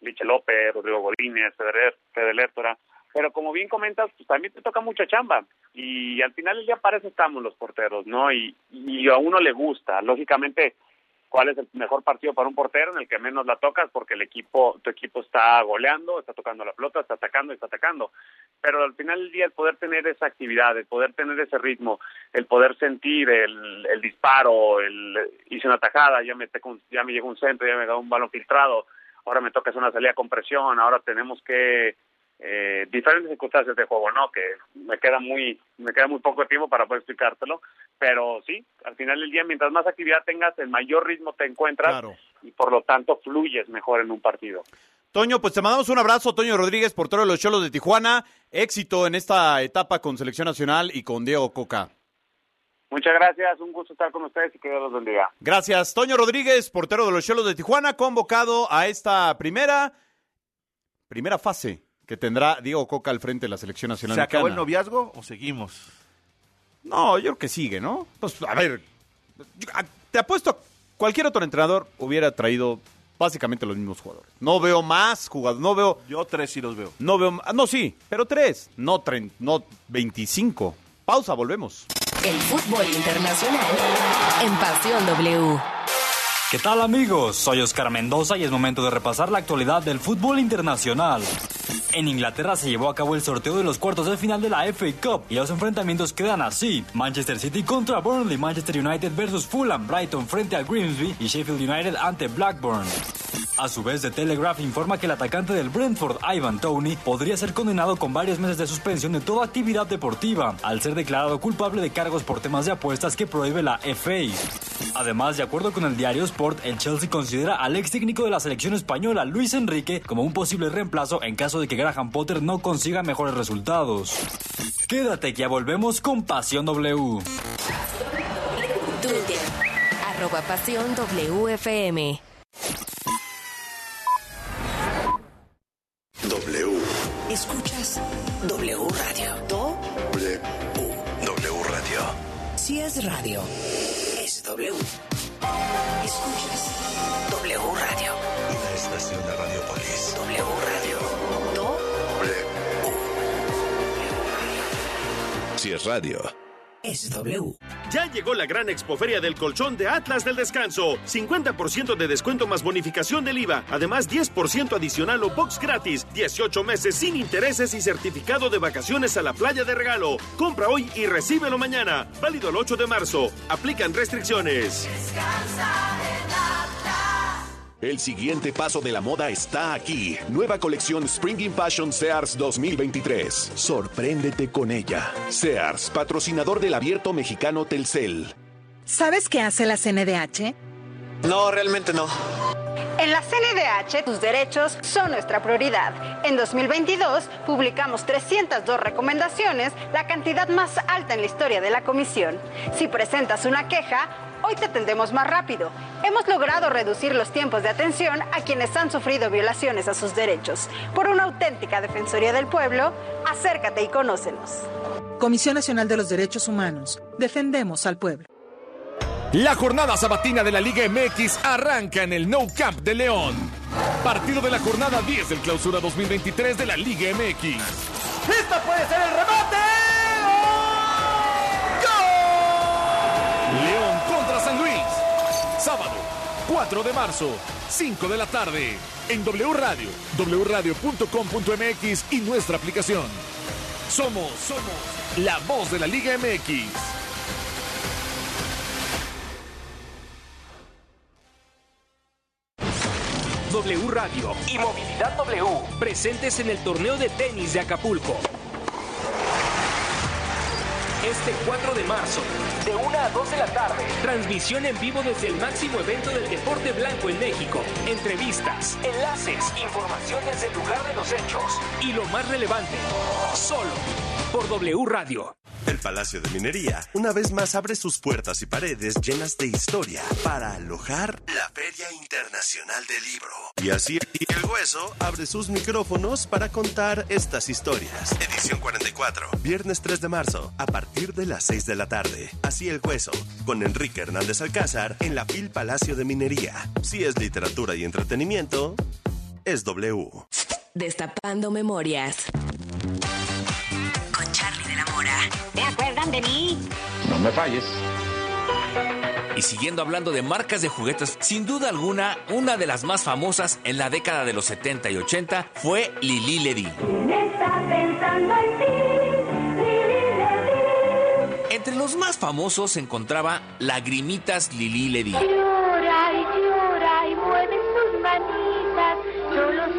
Liche López, Rodrigo Godínez, Federer, Fede Lertora. Pero como bien comentas, pues también te toca mucha chamba. Y al final día para eso estamos los porteros, ¿no? Y, y a uno le gusta. Lógicamente, cuál es el mejor partido para un portero en el que menos la tocas porque el equipo tu equipo está goleando, está tocando la pelota, está atacando, está atacando. Pero al final del día el poder tener esa actividad, el poder tener ese ritmo, el poder sentir el, el disparo, el hice una tajada, ya me ya me llegó un centro, ya me llegó un balón filtrado, ahora me toca hacer una salida con presión, ahora tenemos que eh, diferentes circunstancias de juego, ¿no? Que me queda muy me queda muy poco tiempo para poder explicártelo, pero sí, al final del día mientras más actividad tengas, el mayor ritmo te encuentras Claro. y por lo tanto fluyes mejor en un partido. Toño, pues te mandamos un abrazo, Toño Rodríguez, portero de los Cholos de Tijuana. Éxito en esta etapa con Selección Nacional y con Diego Coca. Muchas gracias, un gusto estar con ustedes y que Dios los bendiga. Gracias. Toño Rodríguez, portero de los Cholos de Tijuana, convocado a esta primera, primera fase que tendrá Diego Coca al frente de la Selección Nacional ¿Se acabó el noviazgo o seguimos? No, yo creo que sigue, ¿no? Pues, a ver, yo- a- te apuesto, cualquier otro entrenador hubiera traído básicamente los mismos jugadores. No veo más jugadores, no veo... Yo tres sí los veo. No veo... ah, No, sí, pero tres, no, tre- no 25. Pausa, volvemos. El fútbol internacional en Pasión W. ¿Qué tal amigos? Soy Oscar Mendoza y es momento de repasar la actualidad del fútbol internacional. En Inglaterra se llevó a cabo el sorteo de los cuartos de final de la FA Cup y los enfrentamientos quedan así. Manchester City contra Burnley, Manchester United versus Fulham, Brighton frente a Grimsby y Sheffield United ante Blackburn. A su vez, The Telegraph informa que el atacante del Brentford, Ivan Tony, podría ser condenado con varios meses de suspensión de toda actividad deportiva, al ser declarado culpable de cargos por temas de apuestas que prohíbe la FA. Además, de acuerdo con el diario Sport, el Chelsea considera al ex técnico de la selección española, Luis Enrique, como un posible reemplazo en caso de que Graham Potter no consiga mejores resultados. Quédate que ya volvemos con Pasión W. Twitter, arroba Pasión WFM. W. Escuchas W Radio. Do, W. W Radio. si es radio, W. Escuchas W Radio. Una estación de Radiopolis. W Radio. Do, W. Si es radio. es W. Ya llegó la gran expoferia del colchón de Atlas del Descanso. 50% de descuento más bonificación del IVA. Además, 10% adicional o box gratis. 18 meses sin intereses y certificado de vacaciones a la playa de regalo. Compra hoy y recíbelo mañana. Válido el 8 de marzo. Aplican restricciones. El siguiente paso de la moda está aquí. Nueva colección Spring Fashion Sears 2023. Sorpréndete con ella. Sears, patrocinador del abierto mexicano Telcel. ¿Sabes qué hace la CNDH? No, realmente no. En la CNDH, tus derechos son nuestra prioridad. En 2022, publicamos 302 recomendaciones, la cantidad más alta en la historia de la comisión. Si presentas una queja, hoy te atendemos más rápido. Hemos logrado reducir los tiempos de atención a quienes han sufrido violaciones a sus derechos. Por una auténtica Defensoría del Pueblo, acércate y conócenos. Comisión Nacional de los Derechos Humanos. Defendemos al pueblo. La jornada sabatina de la Liga MX arranca en el No Camp de León. Partido de la jornada 10 del clausura 2023 de la Liga MX. ¡Esta puede ser el remate! Sábado, 4 de marzo, 5 de la tarde. En W Radio, wradio.com.mx y nuestra aplicación. Somos, somos la voz de la Liga MX. W Radio y Movilidad W presentes en el torneo de tenis de Acapulco. Este 4 de marzo, de 1 a 2 de la tarde, transmisión en vivo desde el máximo evento del deporte blanco en México. Entrevistas, enlaces, informaciones del lugar de los hechos y lo más relevante, solo por W Radio. El Palacio de Minería una vez más abre sus puertas y paredes llenas de historia para alojar la Feria Internacional del Libro. Y así el hueso abre sus micrófonos para contar estas historias. Edición 44, viernes 3 de marzo, a partir de las 6 de la tarde. Así el hueso, con Enrique Hernández Alcázar en la FIL Palacio de Minería. Si es literatura y entretenimiento, es W. Destapando memorias. Acuerdan de mí? No me falles. Y siguiendo hablando de marcas de juguetes, sin duda alguna, una de las más famosas en la década de los 70 y 80 fue Lili Ledy. Entre los más famosos se encontraba Lagrimitas Lili Ledy. Llora y llora y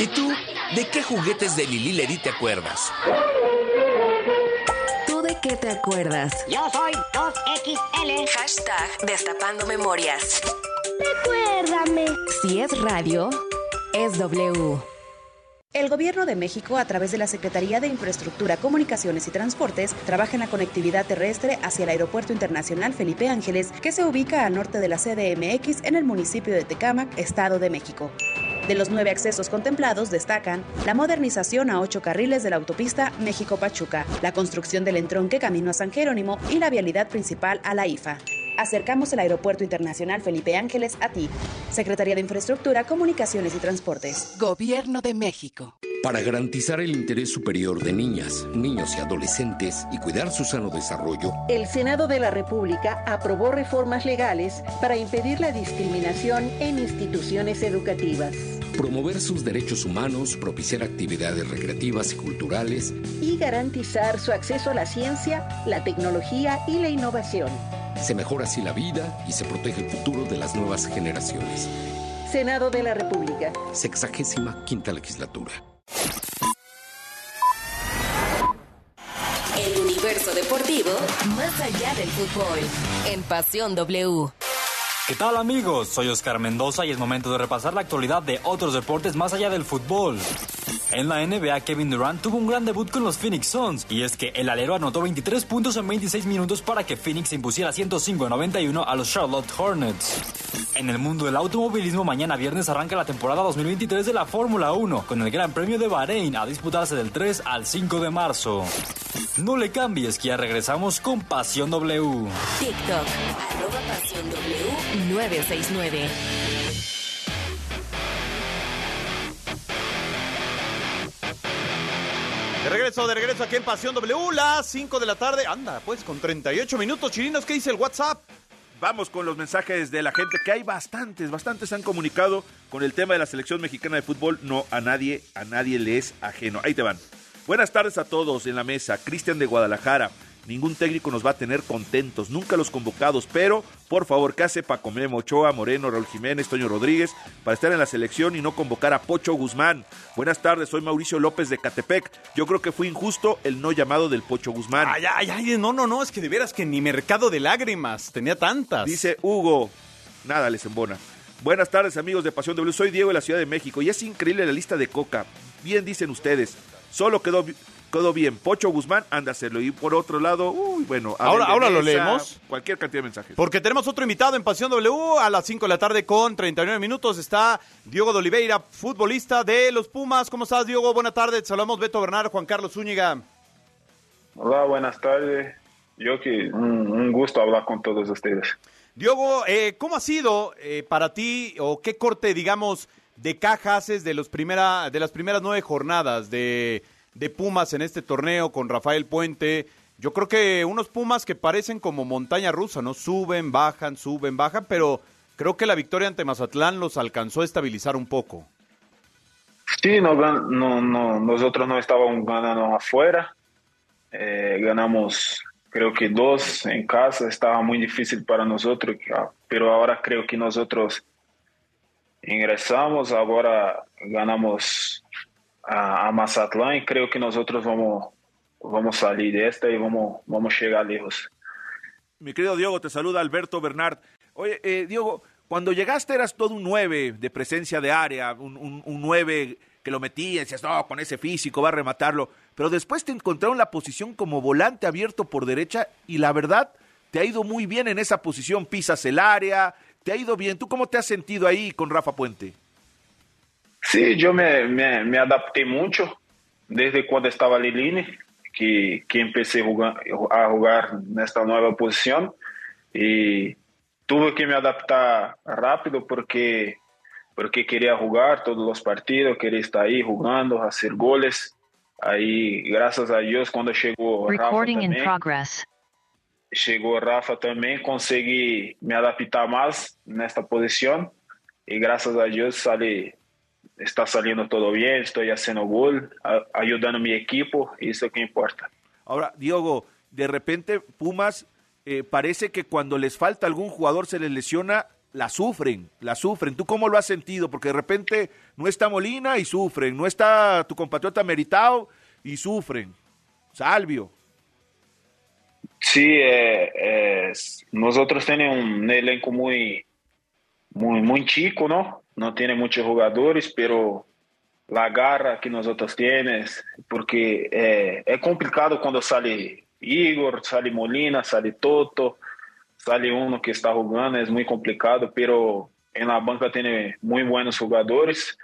¿Y tú, de qué juguetes de Lili Ledy te acuerdas? ¿Tú de qué te acuerdas? Yo soy 2XL. Hashtag Destapando Memorias. Recuérdame. Si es radio, es W. El Gobierno de México, a través de la Secretaría de Infraestructura, Comunicaciones y Transportes, trabaja en la conectividad terrestre hacia el Aeropuerto Internacional Felipe Ángeles, que se ubica al norte de la CDMX en el municipio de Tecámac, Estado de México. De los nueve accesos contemplados destacan la modernización a ocho carriles de la autopista México-Pachuca, la construcción del entronque camino a San Jerónimo y la vialidad principal a la IFA. Acercamos el Aeropuerto Internacional Felipe Ángeles a ti. Secretaría de Infraestructura, Comunicaciones y Transportes. Gobierno de México. Para garantizar el interés superior de niñas, niños y adolescentes y cuidar su sano desarrollo, El Senado de la República aprobó reformas legales para impedir la discriminación en instituciones educativas promover sus derechos humanos, propiciar actividades recreativas y culturales y garantizar su acceso a la ciencia, la tecnología y la innovación. Se mejora así la vida y se protege el futuro de las nuevas generaciones. Senado de la República. Sexagésima quinta legislatura. El universo deportivo más allá del fútbol. En Pasión W. ¿Qué tal amigos? Soy Oscar Mendoza y es momento de repasar la actualidad de otros deportes más allá del fútbol. En la NBA, Kevin Durant tuvo un gran debut con los Phoenix Suns, y es que el alero anotó 23 puntos en 26 minutos para que Phoenix impusiera 105 a 91 a los Charlotte Hornets. En el mundo del automovilismo, mañana viernes arranca la temporada 2023 de la Fórmula 1, con el Gran Premio de Bahrein a disputarse del 3 al 5 de marzo. No le cambies, que ya regresamos con Pasión W. TikTok, arroba Pasión W 969. De regreso, de regreso aquí en Pasión W, las 5 de la tarde. Anda, pues con 38 minutos, chirinos, ¿qué dice el WhatsApp? Vamos con los mensajes de la gente, que hay bastantes, bastantes han comunicado con el tema de la selección mexicana de fútbol. No, a nadie, a nadie le es ajeno. Ahí te van. Buenas tardes a todos en la mesa. Cristian de Guadalajara. Ningún técnico nos va a tener contentos, nunca los convocados, pero por favor que hace Paco Memo Ochoa, Moreno, Raúl Jiménez, Toño Rodríguez para estar en la selección y no convocar a Pocho Guzmán. Buenas tardes, soy Mauricio López de Catepec. Yo creo que fue injusto el no llamado del Pocho Guzmán. Ay, ay, ay, no, no, no, es que de veras que ni mercado de lágrimas tenía tantas. Dice Hugo, nada les embona. Buenas tardes amigos de Pasión W, soy Diego de la Ciudad de México y es increíble la lista de Coca. Bien dicen ustedes, solo quedó quedó bien. Pocho Guzmán, anda a hacerlo. Y por otro lado, uy, bueno. Ahora, ahora lo leemos. Cualquier cantidad de mensajes. Porque tenemos otro invitado en Pasión W a las 5 de la tarde con 39 minutos. Está Diego de Oliveira, futbolista de los Pumas. ¿Cómo estás, Diego? Buenas tardes. Saludamos Beto Bernard, Juan Carlos Zúñiga. Hola, buenas tardes. Yo que un, un gusto hablar con todos ustedes. Diego, eh, ¿cómo ha sido eh, para ti o qué corte, digamos, de caja haces de, los primera, de las primeras nueve jornadas de de Pumas en este torneo con Rafael Puente. Yo creo que unos Pumas que parecen como montaña rusa, ¿no? Suben, bajan, suben, bajan, pero creo que la victoria ante Mazatlán los alcanzó a estabilizar un poco. Sí, no, no, nosotros no estábamos ganando afuera. Eh, ganamos, creo que dos en casa. Estaba muy difícil para nosotros, ah, pero ahora creo que nosotros ingresamos. Ahora ganamos a, Mazatlán y creo que nosotros vamos, vamos salir de esta y vamos, vamos a llegar lejos. Mi querido Diego, te saluda Alberto Bernard. Oye, eh, Diego, cuando llegaste eras todo un 9 de presencia de área, un, un, un 9 que lo metía, decías, no, con ese físico va a rematarlo. Pero después te encontraron la posición como volante abierto por derecha y la verdad, te ha ido muy bien en esa posición. Pisas el área, te ha ido bien. ¿Tú cómo te has sentido ahí con Rafa Puente? Sí, yo me, me, me adapté mucho desde cuando estaba Lilini, que, que empecé a jugar, a jugar en esta nueva posición y tuve que me adaptar rápido porque, porque quería jugar todos los partidos, quería estar ahí jugando, hacer goles. Ahí, gracias a cuando llegó Rafa Recording in también, progress. chegou Rafa também, consegui me adaptar mais nesta posição e graças a Deus sale, está saliendo todo bem, estou fazendo gol, a- ajudando minha equipe, isso é o que importa. Ahora, Diego, de repente Pumas eh, parece que cuando les falta algún jugador se les lesiona, la sufren, la sufren. ¿Tú cómo lo has sentido? Porque de repente no está Molina y sufren, no está tu compatriota Meritao y sufren. Salvio. Sí, é, é, nosotros tenemos un elenco muy, muy, muy chico, ¿no? No tiene muchos jugadores, pero la garra que nosotros tienes, porque é, é complicado quando sale Igor, sale Molina, sale Toto, sale uno que está jugando, es muy complicado, pero en la banca tiene muy buenos jugadores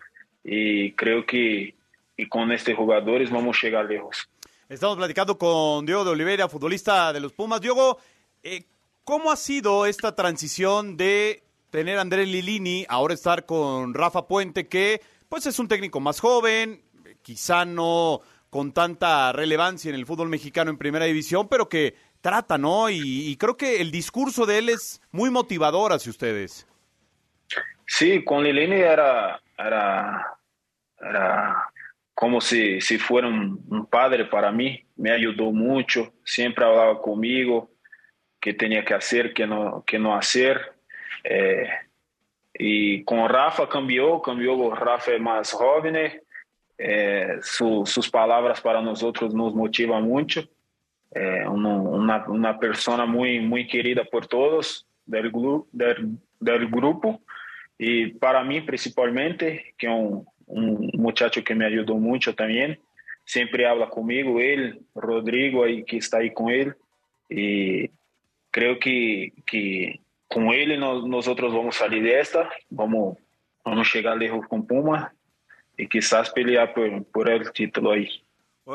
y creo que y con estos jugadores vamos a llegar lejos. Estamos platicando con Diego de Oliveira, futbolista de los Pumas. Diego, eh, ¿cómo ha sido esta transición de tener a Andrés Lilini, ahora estar con Rafa Puente, que pues es un técnico más joven, quizá no con tanta relevancia en el fútbol mexicano en primera división, pero que trata, ¿no? Y, creo que el discurso de él es muy motivador hacia ustedes. Sí, con Lilini era, era, era como si, si fuera un, un padre para mí. Me ayudó mucho, siempre hablaba conmigo qué tenía que hacer, qué no, qué no hacer. Eh, y con Rafa cambió, cambió, Rafa es más joven, eh, su- sus palabras para nosotros nos motivan mucho. Eh, uno- una, una persona muy, muy querida por todos del, gru- del, del grupo. Y para mí principalmente, que es un, un muchacho que me ayudó mucho también, siempre habla conmigo, él, Rodrigo, ahí, que está ahí con él, y creo que, que con él nos- nosotros vamos a salir de esta, vamos, vamos a llegar lejos con Puma y quizás pelear por, por el título ahí.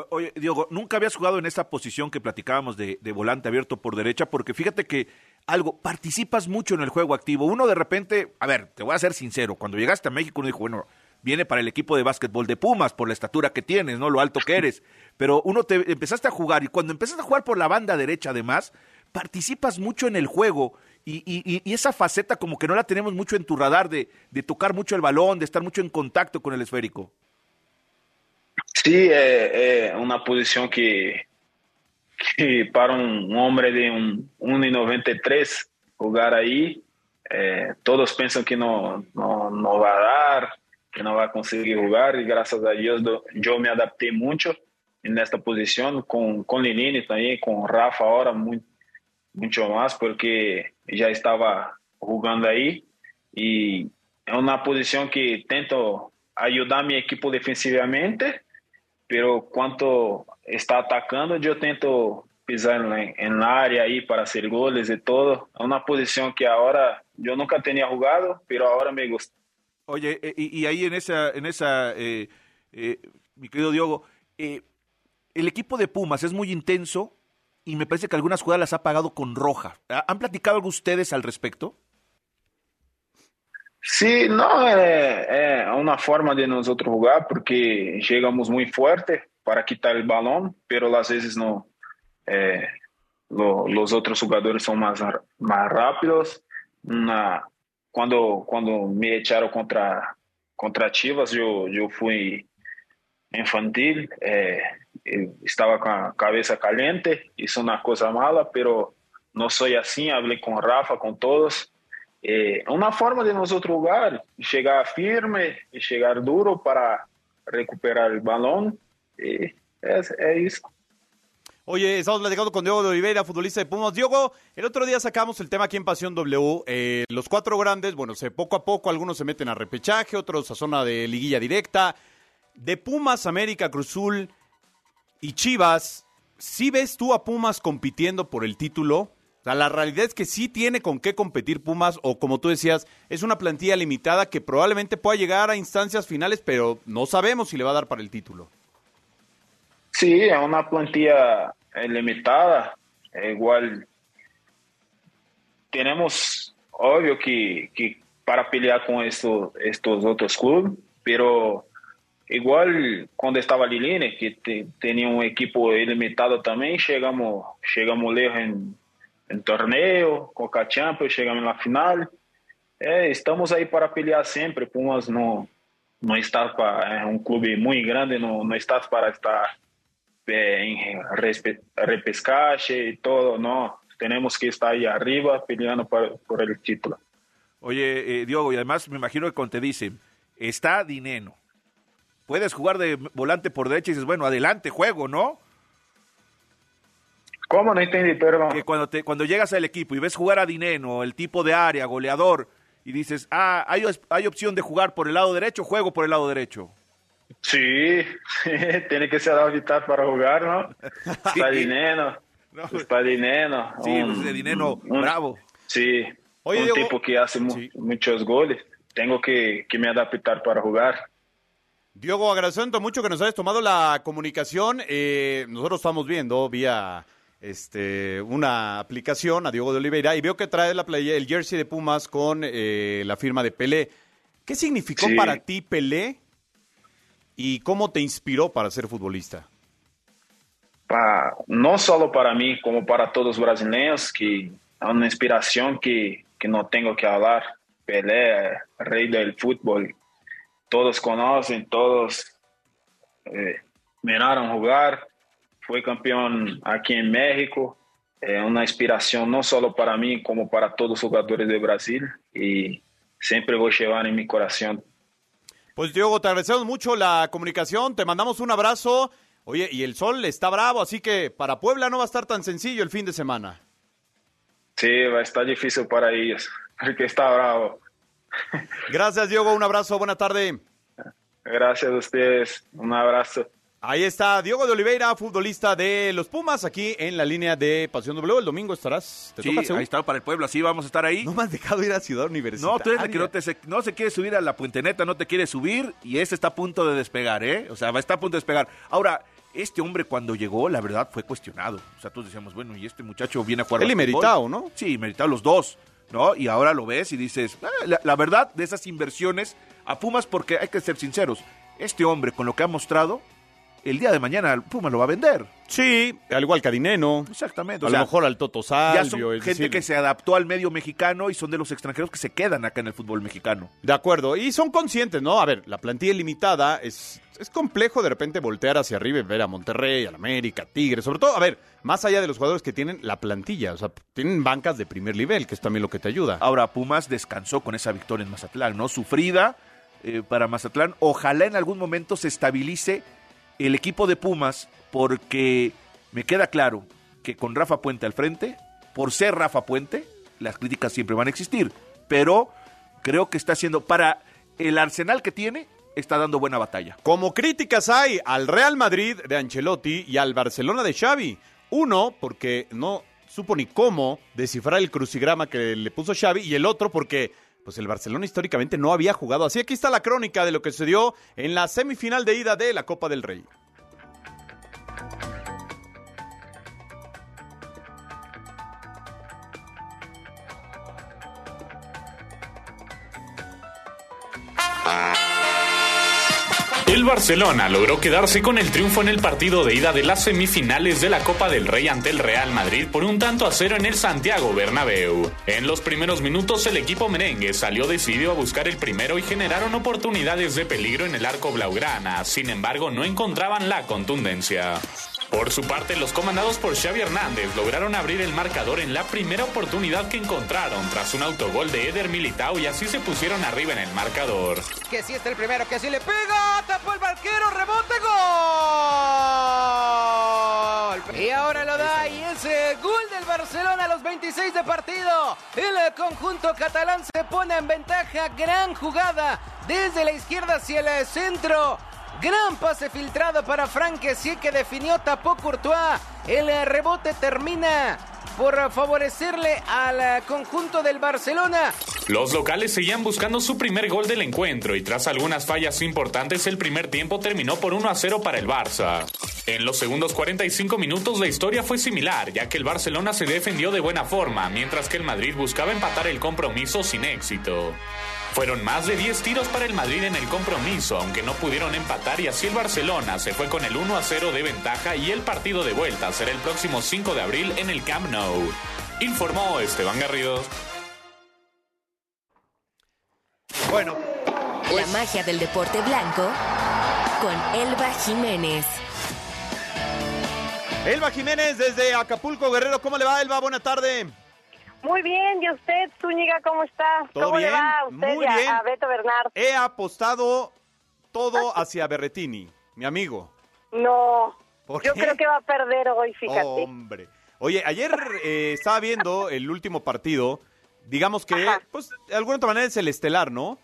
Oye, Diego, nunca habías jugado en esa posición que platicábamos de, de volante abierto por derecha, porque fíjate que algo, participas mucho en el juego activo. Uno de repente, a ver, te voy a ser sincero, cuando llegaste a México uno dijo, bueno, viene para el equipo de básquetbol de Pumas por la estatura que tienes, ¿no? Lo alto que eres. Pero uno te empezaste a jugar y cuando empezaste a jugar por la banda derecha además, participas mucho en el juego y, y- y- y esa faceta como que no la tenemos mucho en tu radar de, de tocar mucho el balón, de estar mucho en contacto con el esférico. Sí, é, é uma posição que, que para um homem de um 1,93 jogar aí, é, todos pensam que não, não, não vai dar, que não vai conseguir jogar, e graças a do- eu me adaptei muito nesta posição, com, com Lenine também, com Rafa agora, muito, muito mais, porque já estava jogando aí, e é uma posição que tento ajudar minha equipe defensivamente, pero cuanto está atacando, yo tento pisar la área ahí para hacer goles y todo. Es una posición que ahora yo nunca tenía jugado, pero ahora me gusta. Oye, eh, y, y ahí en esa, en esa, eh, eh, mi querido Diogo, eh, el equipo de Pumas es muy intenso y me parece que algunas jugadas las ha pagado con roja. ¿Ha- ¿Han platicado algo ustedes al respecto? Sí, no, é, é uma forma de nós outros jogar, porque chegamos muito forte para quitar o balão, pero às vezes não, é, lo- os outros jogadores são rápidos. Uma, quando quando me echaram contra contra Chivas, eu eu fui infantil, eh, estava com a cabeça caliente, isso é uma coisa mala, pero não sou assim, falei com Rafa, com todos. É uma forma de nós jogar, chegar firme chegar duro para recuperar o balão, e é, é isso. Oye, estamos platicando con Diego de Oliveira, futbolista de Pumas. Diego, el otro día sacamos el tema aquí en Pasión W. Eh, los cuatro grandes, bueno, se, poco a poco algunos se meten a repechaje, otros a zona de liguilla directa. De Pumas, América, Cruzul y Chivas, ¿sí ves tú a Pumas compitiendo por el título? La realidad es que sí tiene con qué competir Pumas, o como tú decías, es una plantilla limitada que probablemente pueda llegar a instancias finales, pero no sabemos si le va a dar para el título. Sí, es una plantilla eh, limitada, é igual. Tenemos, obvio que, que para pelear con esto, estos otros clubes, pero igual quando estava Liline, que te, tinha um equipo ilimitado também, chegamos, chegamos lejos em, em torneio, Coca Champions, chegamos na final. É, estamos aí para pelear sempre. Pumas não, não está para, é um clube muito grande, não, não está para estar é, em repescagem e todo, não. Temos que estar aí arriba peleando por, por el título. Oye, eh, Diogo, y además me imagino que cuando te dicen, está Dineno, puedes jugar de volante por derecha y dices, bueno, adelante, juego, ¿no? ¿Cómo no entendí, perdón? Que cuando, te, cuando llegas al equipo y ves jugar a Dineno, el tipo de área, goleador, y dices, ah, hay, hay opción de jugar por el lado derecho, juego por el lado derecho. Sí, tiene que ser habilitado para jugar, ¿no? sí. Está Dineno, no. está Dineno. Sí, un, pues, Dineno, un, bravo. Sí, Oye, un Diego, tipo que hace sí. muchos goles. Tengo que, que me adaptar para jugar. Diogo, agradeciendo mucho que nos hayas tomado la comunicación. Eh, nosotros estamos viendo vía este, una aplicación a Diogo de Oliveira y veo que trae la playa, el jersey de Pumas con eh, la firma de Pelé. ¿Qué significó sí. para ti Pelé y cómo te inspiró para ser futbolista? No solo para mí, como para todos los brasileños, que es una inspiración que, que no tengo que hablar. Pelé, rey del fútbol, todos conocen, todos eh, miraron jugar, fue campeón aquí en México, é eh, uma inspiração não só para mim, como para todos os jogadores de Brasil e sempre vou llevar em mi coração. Pues Diogo, te agradecemos mucho la comunicación, te mandamos un abrazo. Oye, y el sol está bravo, así que para Puebla no va a estar tan sencillo el fin de semana. Sí, va a estar difícil para ellos, porque está bravo. Gracias, Diogo. Un abrazo. Buena tarde. Gracias a ustedes. Un abrazo. Ahí está Diogo de Oliveira, futbolista de los Pumas, aquí en la línea de Pasión W. El domingo estarás. ¿Te sí, toca, ahí está para el pueblo. Así vamos a estar ahí. No me has dejado ir a Ciudad Universitaria. No, tú eres el que no, te, no se quiere subir a la puenteneta, no te quiere subir y ese está a punto de despegar, ¿eh? O sea, estar a punto de despegar. Ahora, este hombre cuando llegó, la verdad, fue cuestionado. O sea, todos decíamos, bueno, y este muchacho viene a jugar. Él y Meritao, ¿no? Sí, Meritao, los dos. ¿No? Y ahora lo ves y dices, ah, la, verdad de esas inversiones a porque hay que ser sinceros, este hombre con lo que ha mostrado, el día de mañana Pumas lo va a vender. Sí, al igual que a Dineno. Exactamente. A lo mejor al Toto Salvio. Ya son gente decir... que se adaptó al medio mexicano y son de los extranjeros que se quedan acá en el fútbol mexicano. De acuerdo, y son conscientes, ¿no? A ver, la plantilla limitada es, es complejo de repente voltear hacia arriba y ver a Monterrey, al América, Tigres, sobre todo, a ver, más allá de los jugadores que tienen la plantilla, o sea, tienen bancas de primer nivel, que es también lo que te ayuda. Ahora, Pumas descansó con esa victoria en Mazatlán, ¿no? Sufrida eh, para Mazatlán. Ojalá en algún momento se estabilice el equipo de Pumas, porque me queda claro que con Rafa Puente al frente, por ser Rafa Puente, las críticas siempre van a existir, pero creo que está haciendo para el arsenal que tiene, está dando buena batalla. Como críticas hay al Real Madrid de Ancelotti y al Barcelona de Xavi. Uno, porque no supo ni cómo descifrar el crucigrama que le puso Xavi, y el otro porque pues el Barcelona históricamente no había jugado así. Aquí está la crónica de lo que sucedió en la semifinal de ida de la Copa del Rey. Barcelona logró quedarse con el triunfo en el partido de ida de las semifinales de la Copa del Rey ante el Real Madrid por un tanto a cero en el Santiago Bernabéu. En los primeros minutos el equipo merengue salió decidido a buscar el primero y generaron oportunidades de peligro en el arco blaugrana, sin embargo no encontraban la contundencia. Por su parte, los comandados por Xavi Hernández lograron abrir el marcador en la primera oportunidad que encontraron tras un autogol de Eder Militao y así se pusieron arriba en el marcador. Que sí está el primero, que sí le pega, tapó el barquero, rebote, gol. Y ahora lo da y ese gol del Barcelona a los 26 de partido. El conjunto catalán se pone en ventaja, gran jugada desde la izquierda hacia el centro. Gran pase filtrado para Frank sí que definió, tapó Courtois. El rebote termina por favorecerle al conjunto del Barcelona. Los locales seguían buscando su primer gol del encuentro y tras algunas fallas importantes el primer tiempo terminó por 1 a 0 para el Barça. En los segundos 45 minutos la historia fue similar, ya que el Barcelona se defendió de buena forma, mientras que el Madrid buscaba empatar el compromiso sin éxito. Fueron más de 10 tiros para el Madrid en el compromiso, aunque no pudieron empatar y así el Barcelona se fue con el 1 a 0 de ventaja y el partido de vuelta será el próximo 5 de abril en el Camp Nou. Informó Esteban Garrido. Bueno. La magia del deporte blanco con Elba Jiménez. Elba Jiménez desde Acapulco, Guerrero. ¿Cómo le va, Elba? Buena tarde. Muy bien, ¿y usted, Zúñiga, cómo está? ¿Todo ¿Cómo bien? le va a usted Muy y a, bien. a Beto Bernard? He apostado todo hacia Berretini, mi amigo. No, ¿Por yo qué? creo que va a perder hoy, fíjate. Hombre. Oye, ayer eh, estaba viendo el último partido. Digamos que, pues, de alguna otra manera es el estelar, ¿no?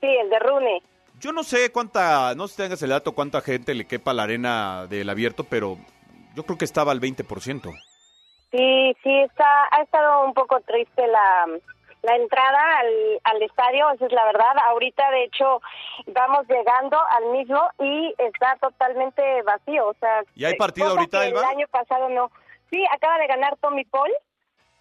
Sí, el de Rune. Yo no sé cuánta, no sé si tengas el dato, cuánta gente le quepa la arena del abierto, pero yo creo que estaba al 20%. Sí, sí, está, ha estado un poco triste la, la entrada al, al estadio, esa es la verdad. Ahorita, de hecho, vamos llegando al mismo y está totalmente vacío. O sea, ¿Y hay partido ahorita? El año pasado no. Sí, acaba de ganar Tommy Paul,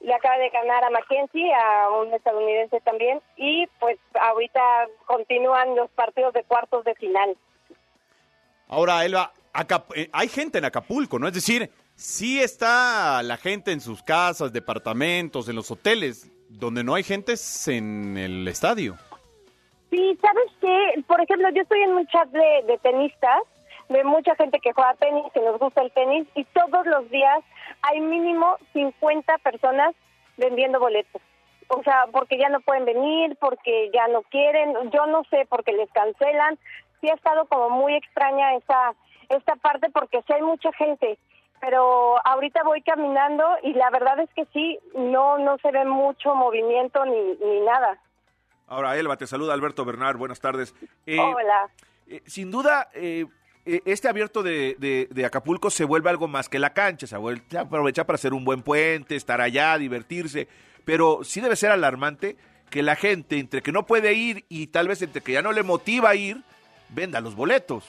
le acaba de ganar a Mackenzie, a un estadounidense también, y pues ahorita continúan los partidos de cuartos de final. Ahora, Elba, Acap- eh, hay gente en Acapulco, ¿no? Es decir, sí está la gente en sus casas, departamentos, en los hoteles. Donde no hay gente es en el estadio. Sí, ¿sabes qué? Por ejemplo, yo estoy en un chat de, de tenistas, de mucha gente que juega tenis, que nos gusta el tenis, y todos los días hay mínimo 50 personas vendiendo boletos. O sea, porque ya no pueden venir, porque ya no quieren, yo no sé, porque les cancelan. Sí ha estado como muy extraña esa esta parte porque sí hay mucha gente, pero ahorita voy caminando y la verdad es que sí, no no se ve mucho movimiento ni, ni nada. Ahora, Elba, te saluda Alberto Bernard, buenas tardes. Eh, Hola. eh, sin duda, eh, eh, este abierto de, de- de Acapulco se vuelve algo más que la cancha, se vuelve se aprovecha para hacer un buen puente, estar allá, divertirse, pero sí debe ser alarmante que la gente, entre que no puede ir y tal vez entre que ya no le motiva a ir, venda los boletos.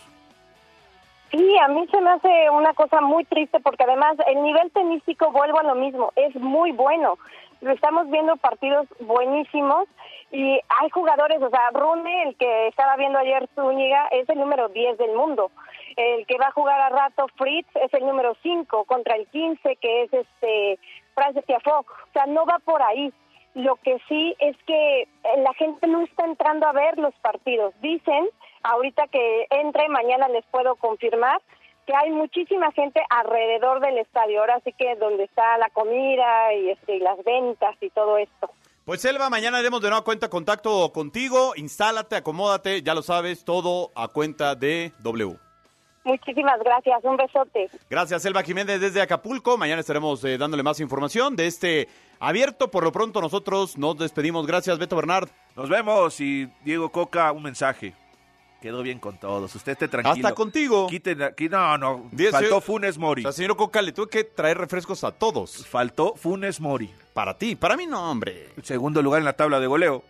Sí, a mí se me hace una cosa muy triste porque además el nivel tenístico, vuelvo a lo mismo, es muy bueno. Estamos viendo partidos buenísimos y hay jugadores, o sea, Rune, el que estaba viendo ayer Zúñiga, es el número 10 del mundo. El que va a jugar a rato Fritz es el número 5 contra el 15 que es este Francis. O sea, no va por ahí. Lo que sí es que la gente no está entrando a ver los partidos. Dicen, ahorita que entre, mañana les puedo confirmar, que hay muchísima gente alrededor del estadio. Ahora sí que donde está la comida y, este, y las ventas y todo esto. Pues Elba, mañana haremos de nueva cuenta contacto contigo. Instálate, acomódate, ya lo sabes, todo a cuenta de W. Muchísimas gracias. Un besote. Gracias, Elba Jiménez desde Acapulco. Mañana estaremos eh, dándole más información de este abierto. Por lo pronto nosotros nos despedimos. Gracias, Beto Bernard. Nos vemos y Diego Coca, un mensaje. Quedó bien con todos. Usted esté tranquilo. Hasta contigo. Quiten, aquí, no, no. Diez- Faltó. Funes Mori. O sea, señor Coca, le tuve que traer refrescos a todos. Faltó Funes Mori. Para ti, para mí no, hombre. Segundo lugar en la tabla de goleo.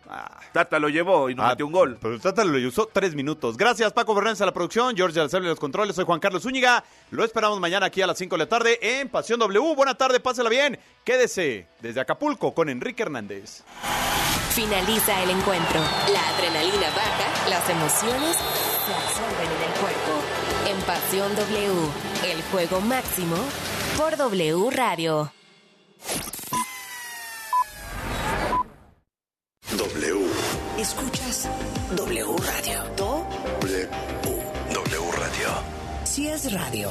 Tata lo llevó y nos Ah, metió un gol. Pero Tata lo usó tres minutos. Gracias, Paco Fernández a la producción, George Alcel en los controles. Soy Juan Carlos Zúñiga. Lo esperamos mañana aquí a las 5 de la tarde en Pasión W. Buena tarde, pásela bien. Quédese desde Acapulco con Enrique Hernández. Finaliza el encuentro. La adrenalina baja, las emociones se absorben en el cuerpo. En Pasión W, el juego máximo por W Radio. W. Escuchas W Radio. Do, W. W Radio. si es radio,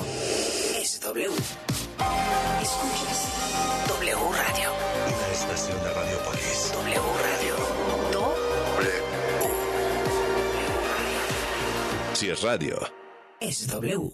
es W. Escuchas W Radio. Estación de Radiopolis. W Radio. Do, W. Si es radio. es W.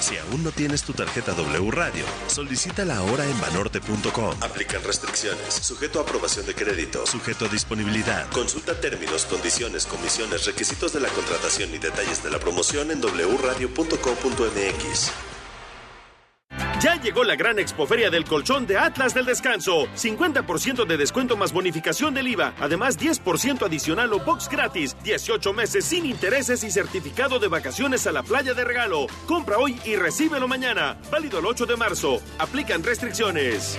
Si aún no tienes tu tarjeta W Radio, solicítala ahora en banorte.com. Aplican restricciones, sujeto a aprobación de crédito, sujeto a disponibilidad. Consulta términos, condiciones, comisiones, requisitos de la contratación y detalles de la promoción en wradio.com.mx. Ya llegó la gran expoferia del colchón de Atlas del Descanso. 50% de descuento más bonificación del IVA. Además, 10% adicional o box gratis. 18 meses sin intereses y certificado de vacaciones a la playa de regalo. Compra hoy y recíbelo mañana. Válido el 8 de marzo. Aplican restricciones.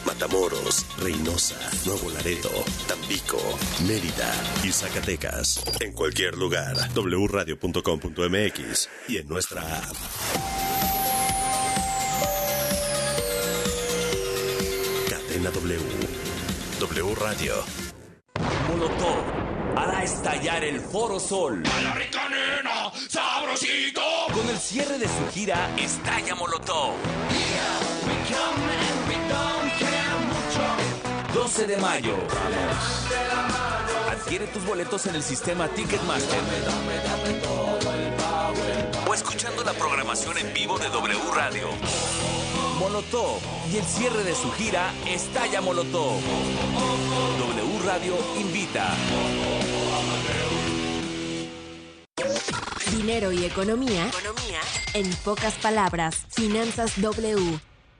Matamoros, Reynosa, Nuevo Laredo, Tampico, Mérida y Zacatecas. En cualquier lugar, wradio.com.mx y en nuestra app. Cadena W. W Radio. Molotov hará estallar el Foro Sol. ¡Sabrosito! Con el cierre de su gira Estalla Molotov. 12 de mayo. Adquiere tus boletos en el sistema Ticketmaster. O escuchando la programación en vivo de W Radio. Molotov y el cierre de su gira Estalla Molotov. W Radio invita. Dinero y economía. Economía. En pocas palabras, Finanzas W.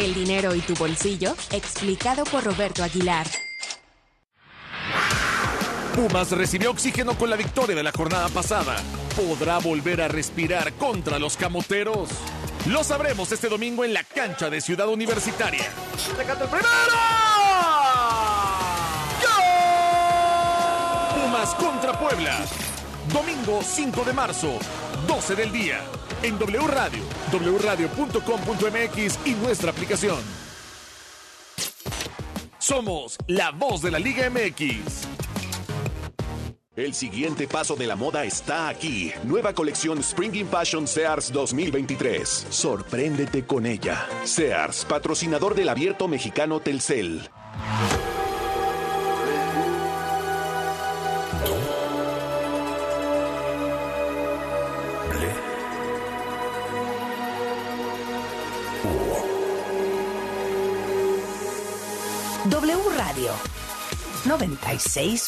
El dinero y tu bolsillo, explicado por Roberto Aguilar. Pumas recibió oxígeno con la victoria de la jornada pasada. ¿Podrá volver a respirar contra los camoteros? Lo sabremos este domingo en la cancha de Ciudad Universitaria. ¡Sacate el primero! Pumas contra Puebla. Domingo 5 de marzo, 12 del día. En W Radio, wradio.com.mx y nuestra aplicación. Somos la voz de la Liga MX. El siguiente paso de la moda está aquí. Nueva colección Spring Fashion Sears 2023. Sorpréndete con ella. Sears, patrocinador del abierto mexicano Telcel. 96.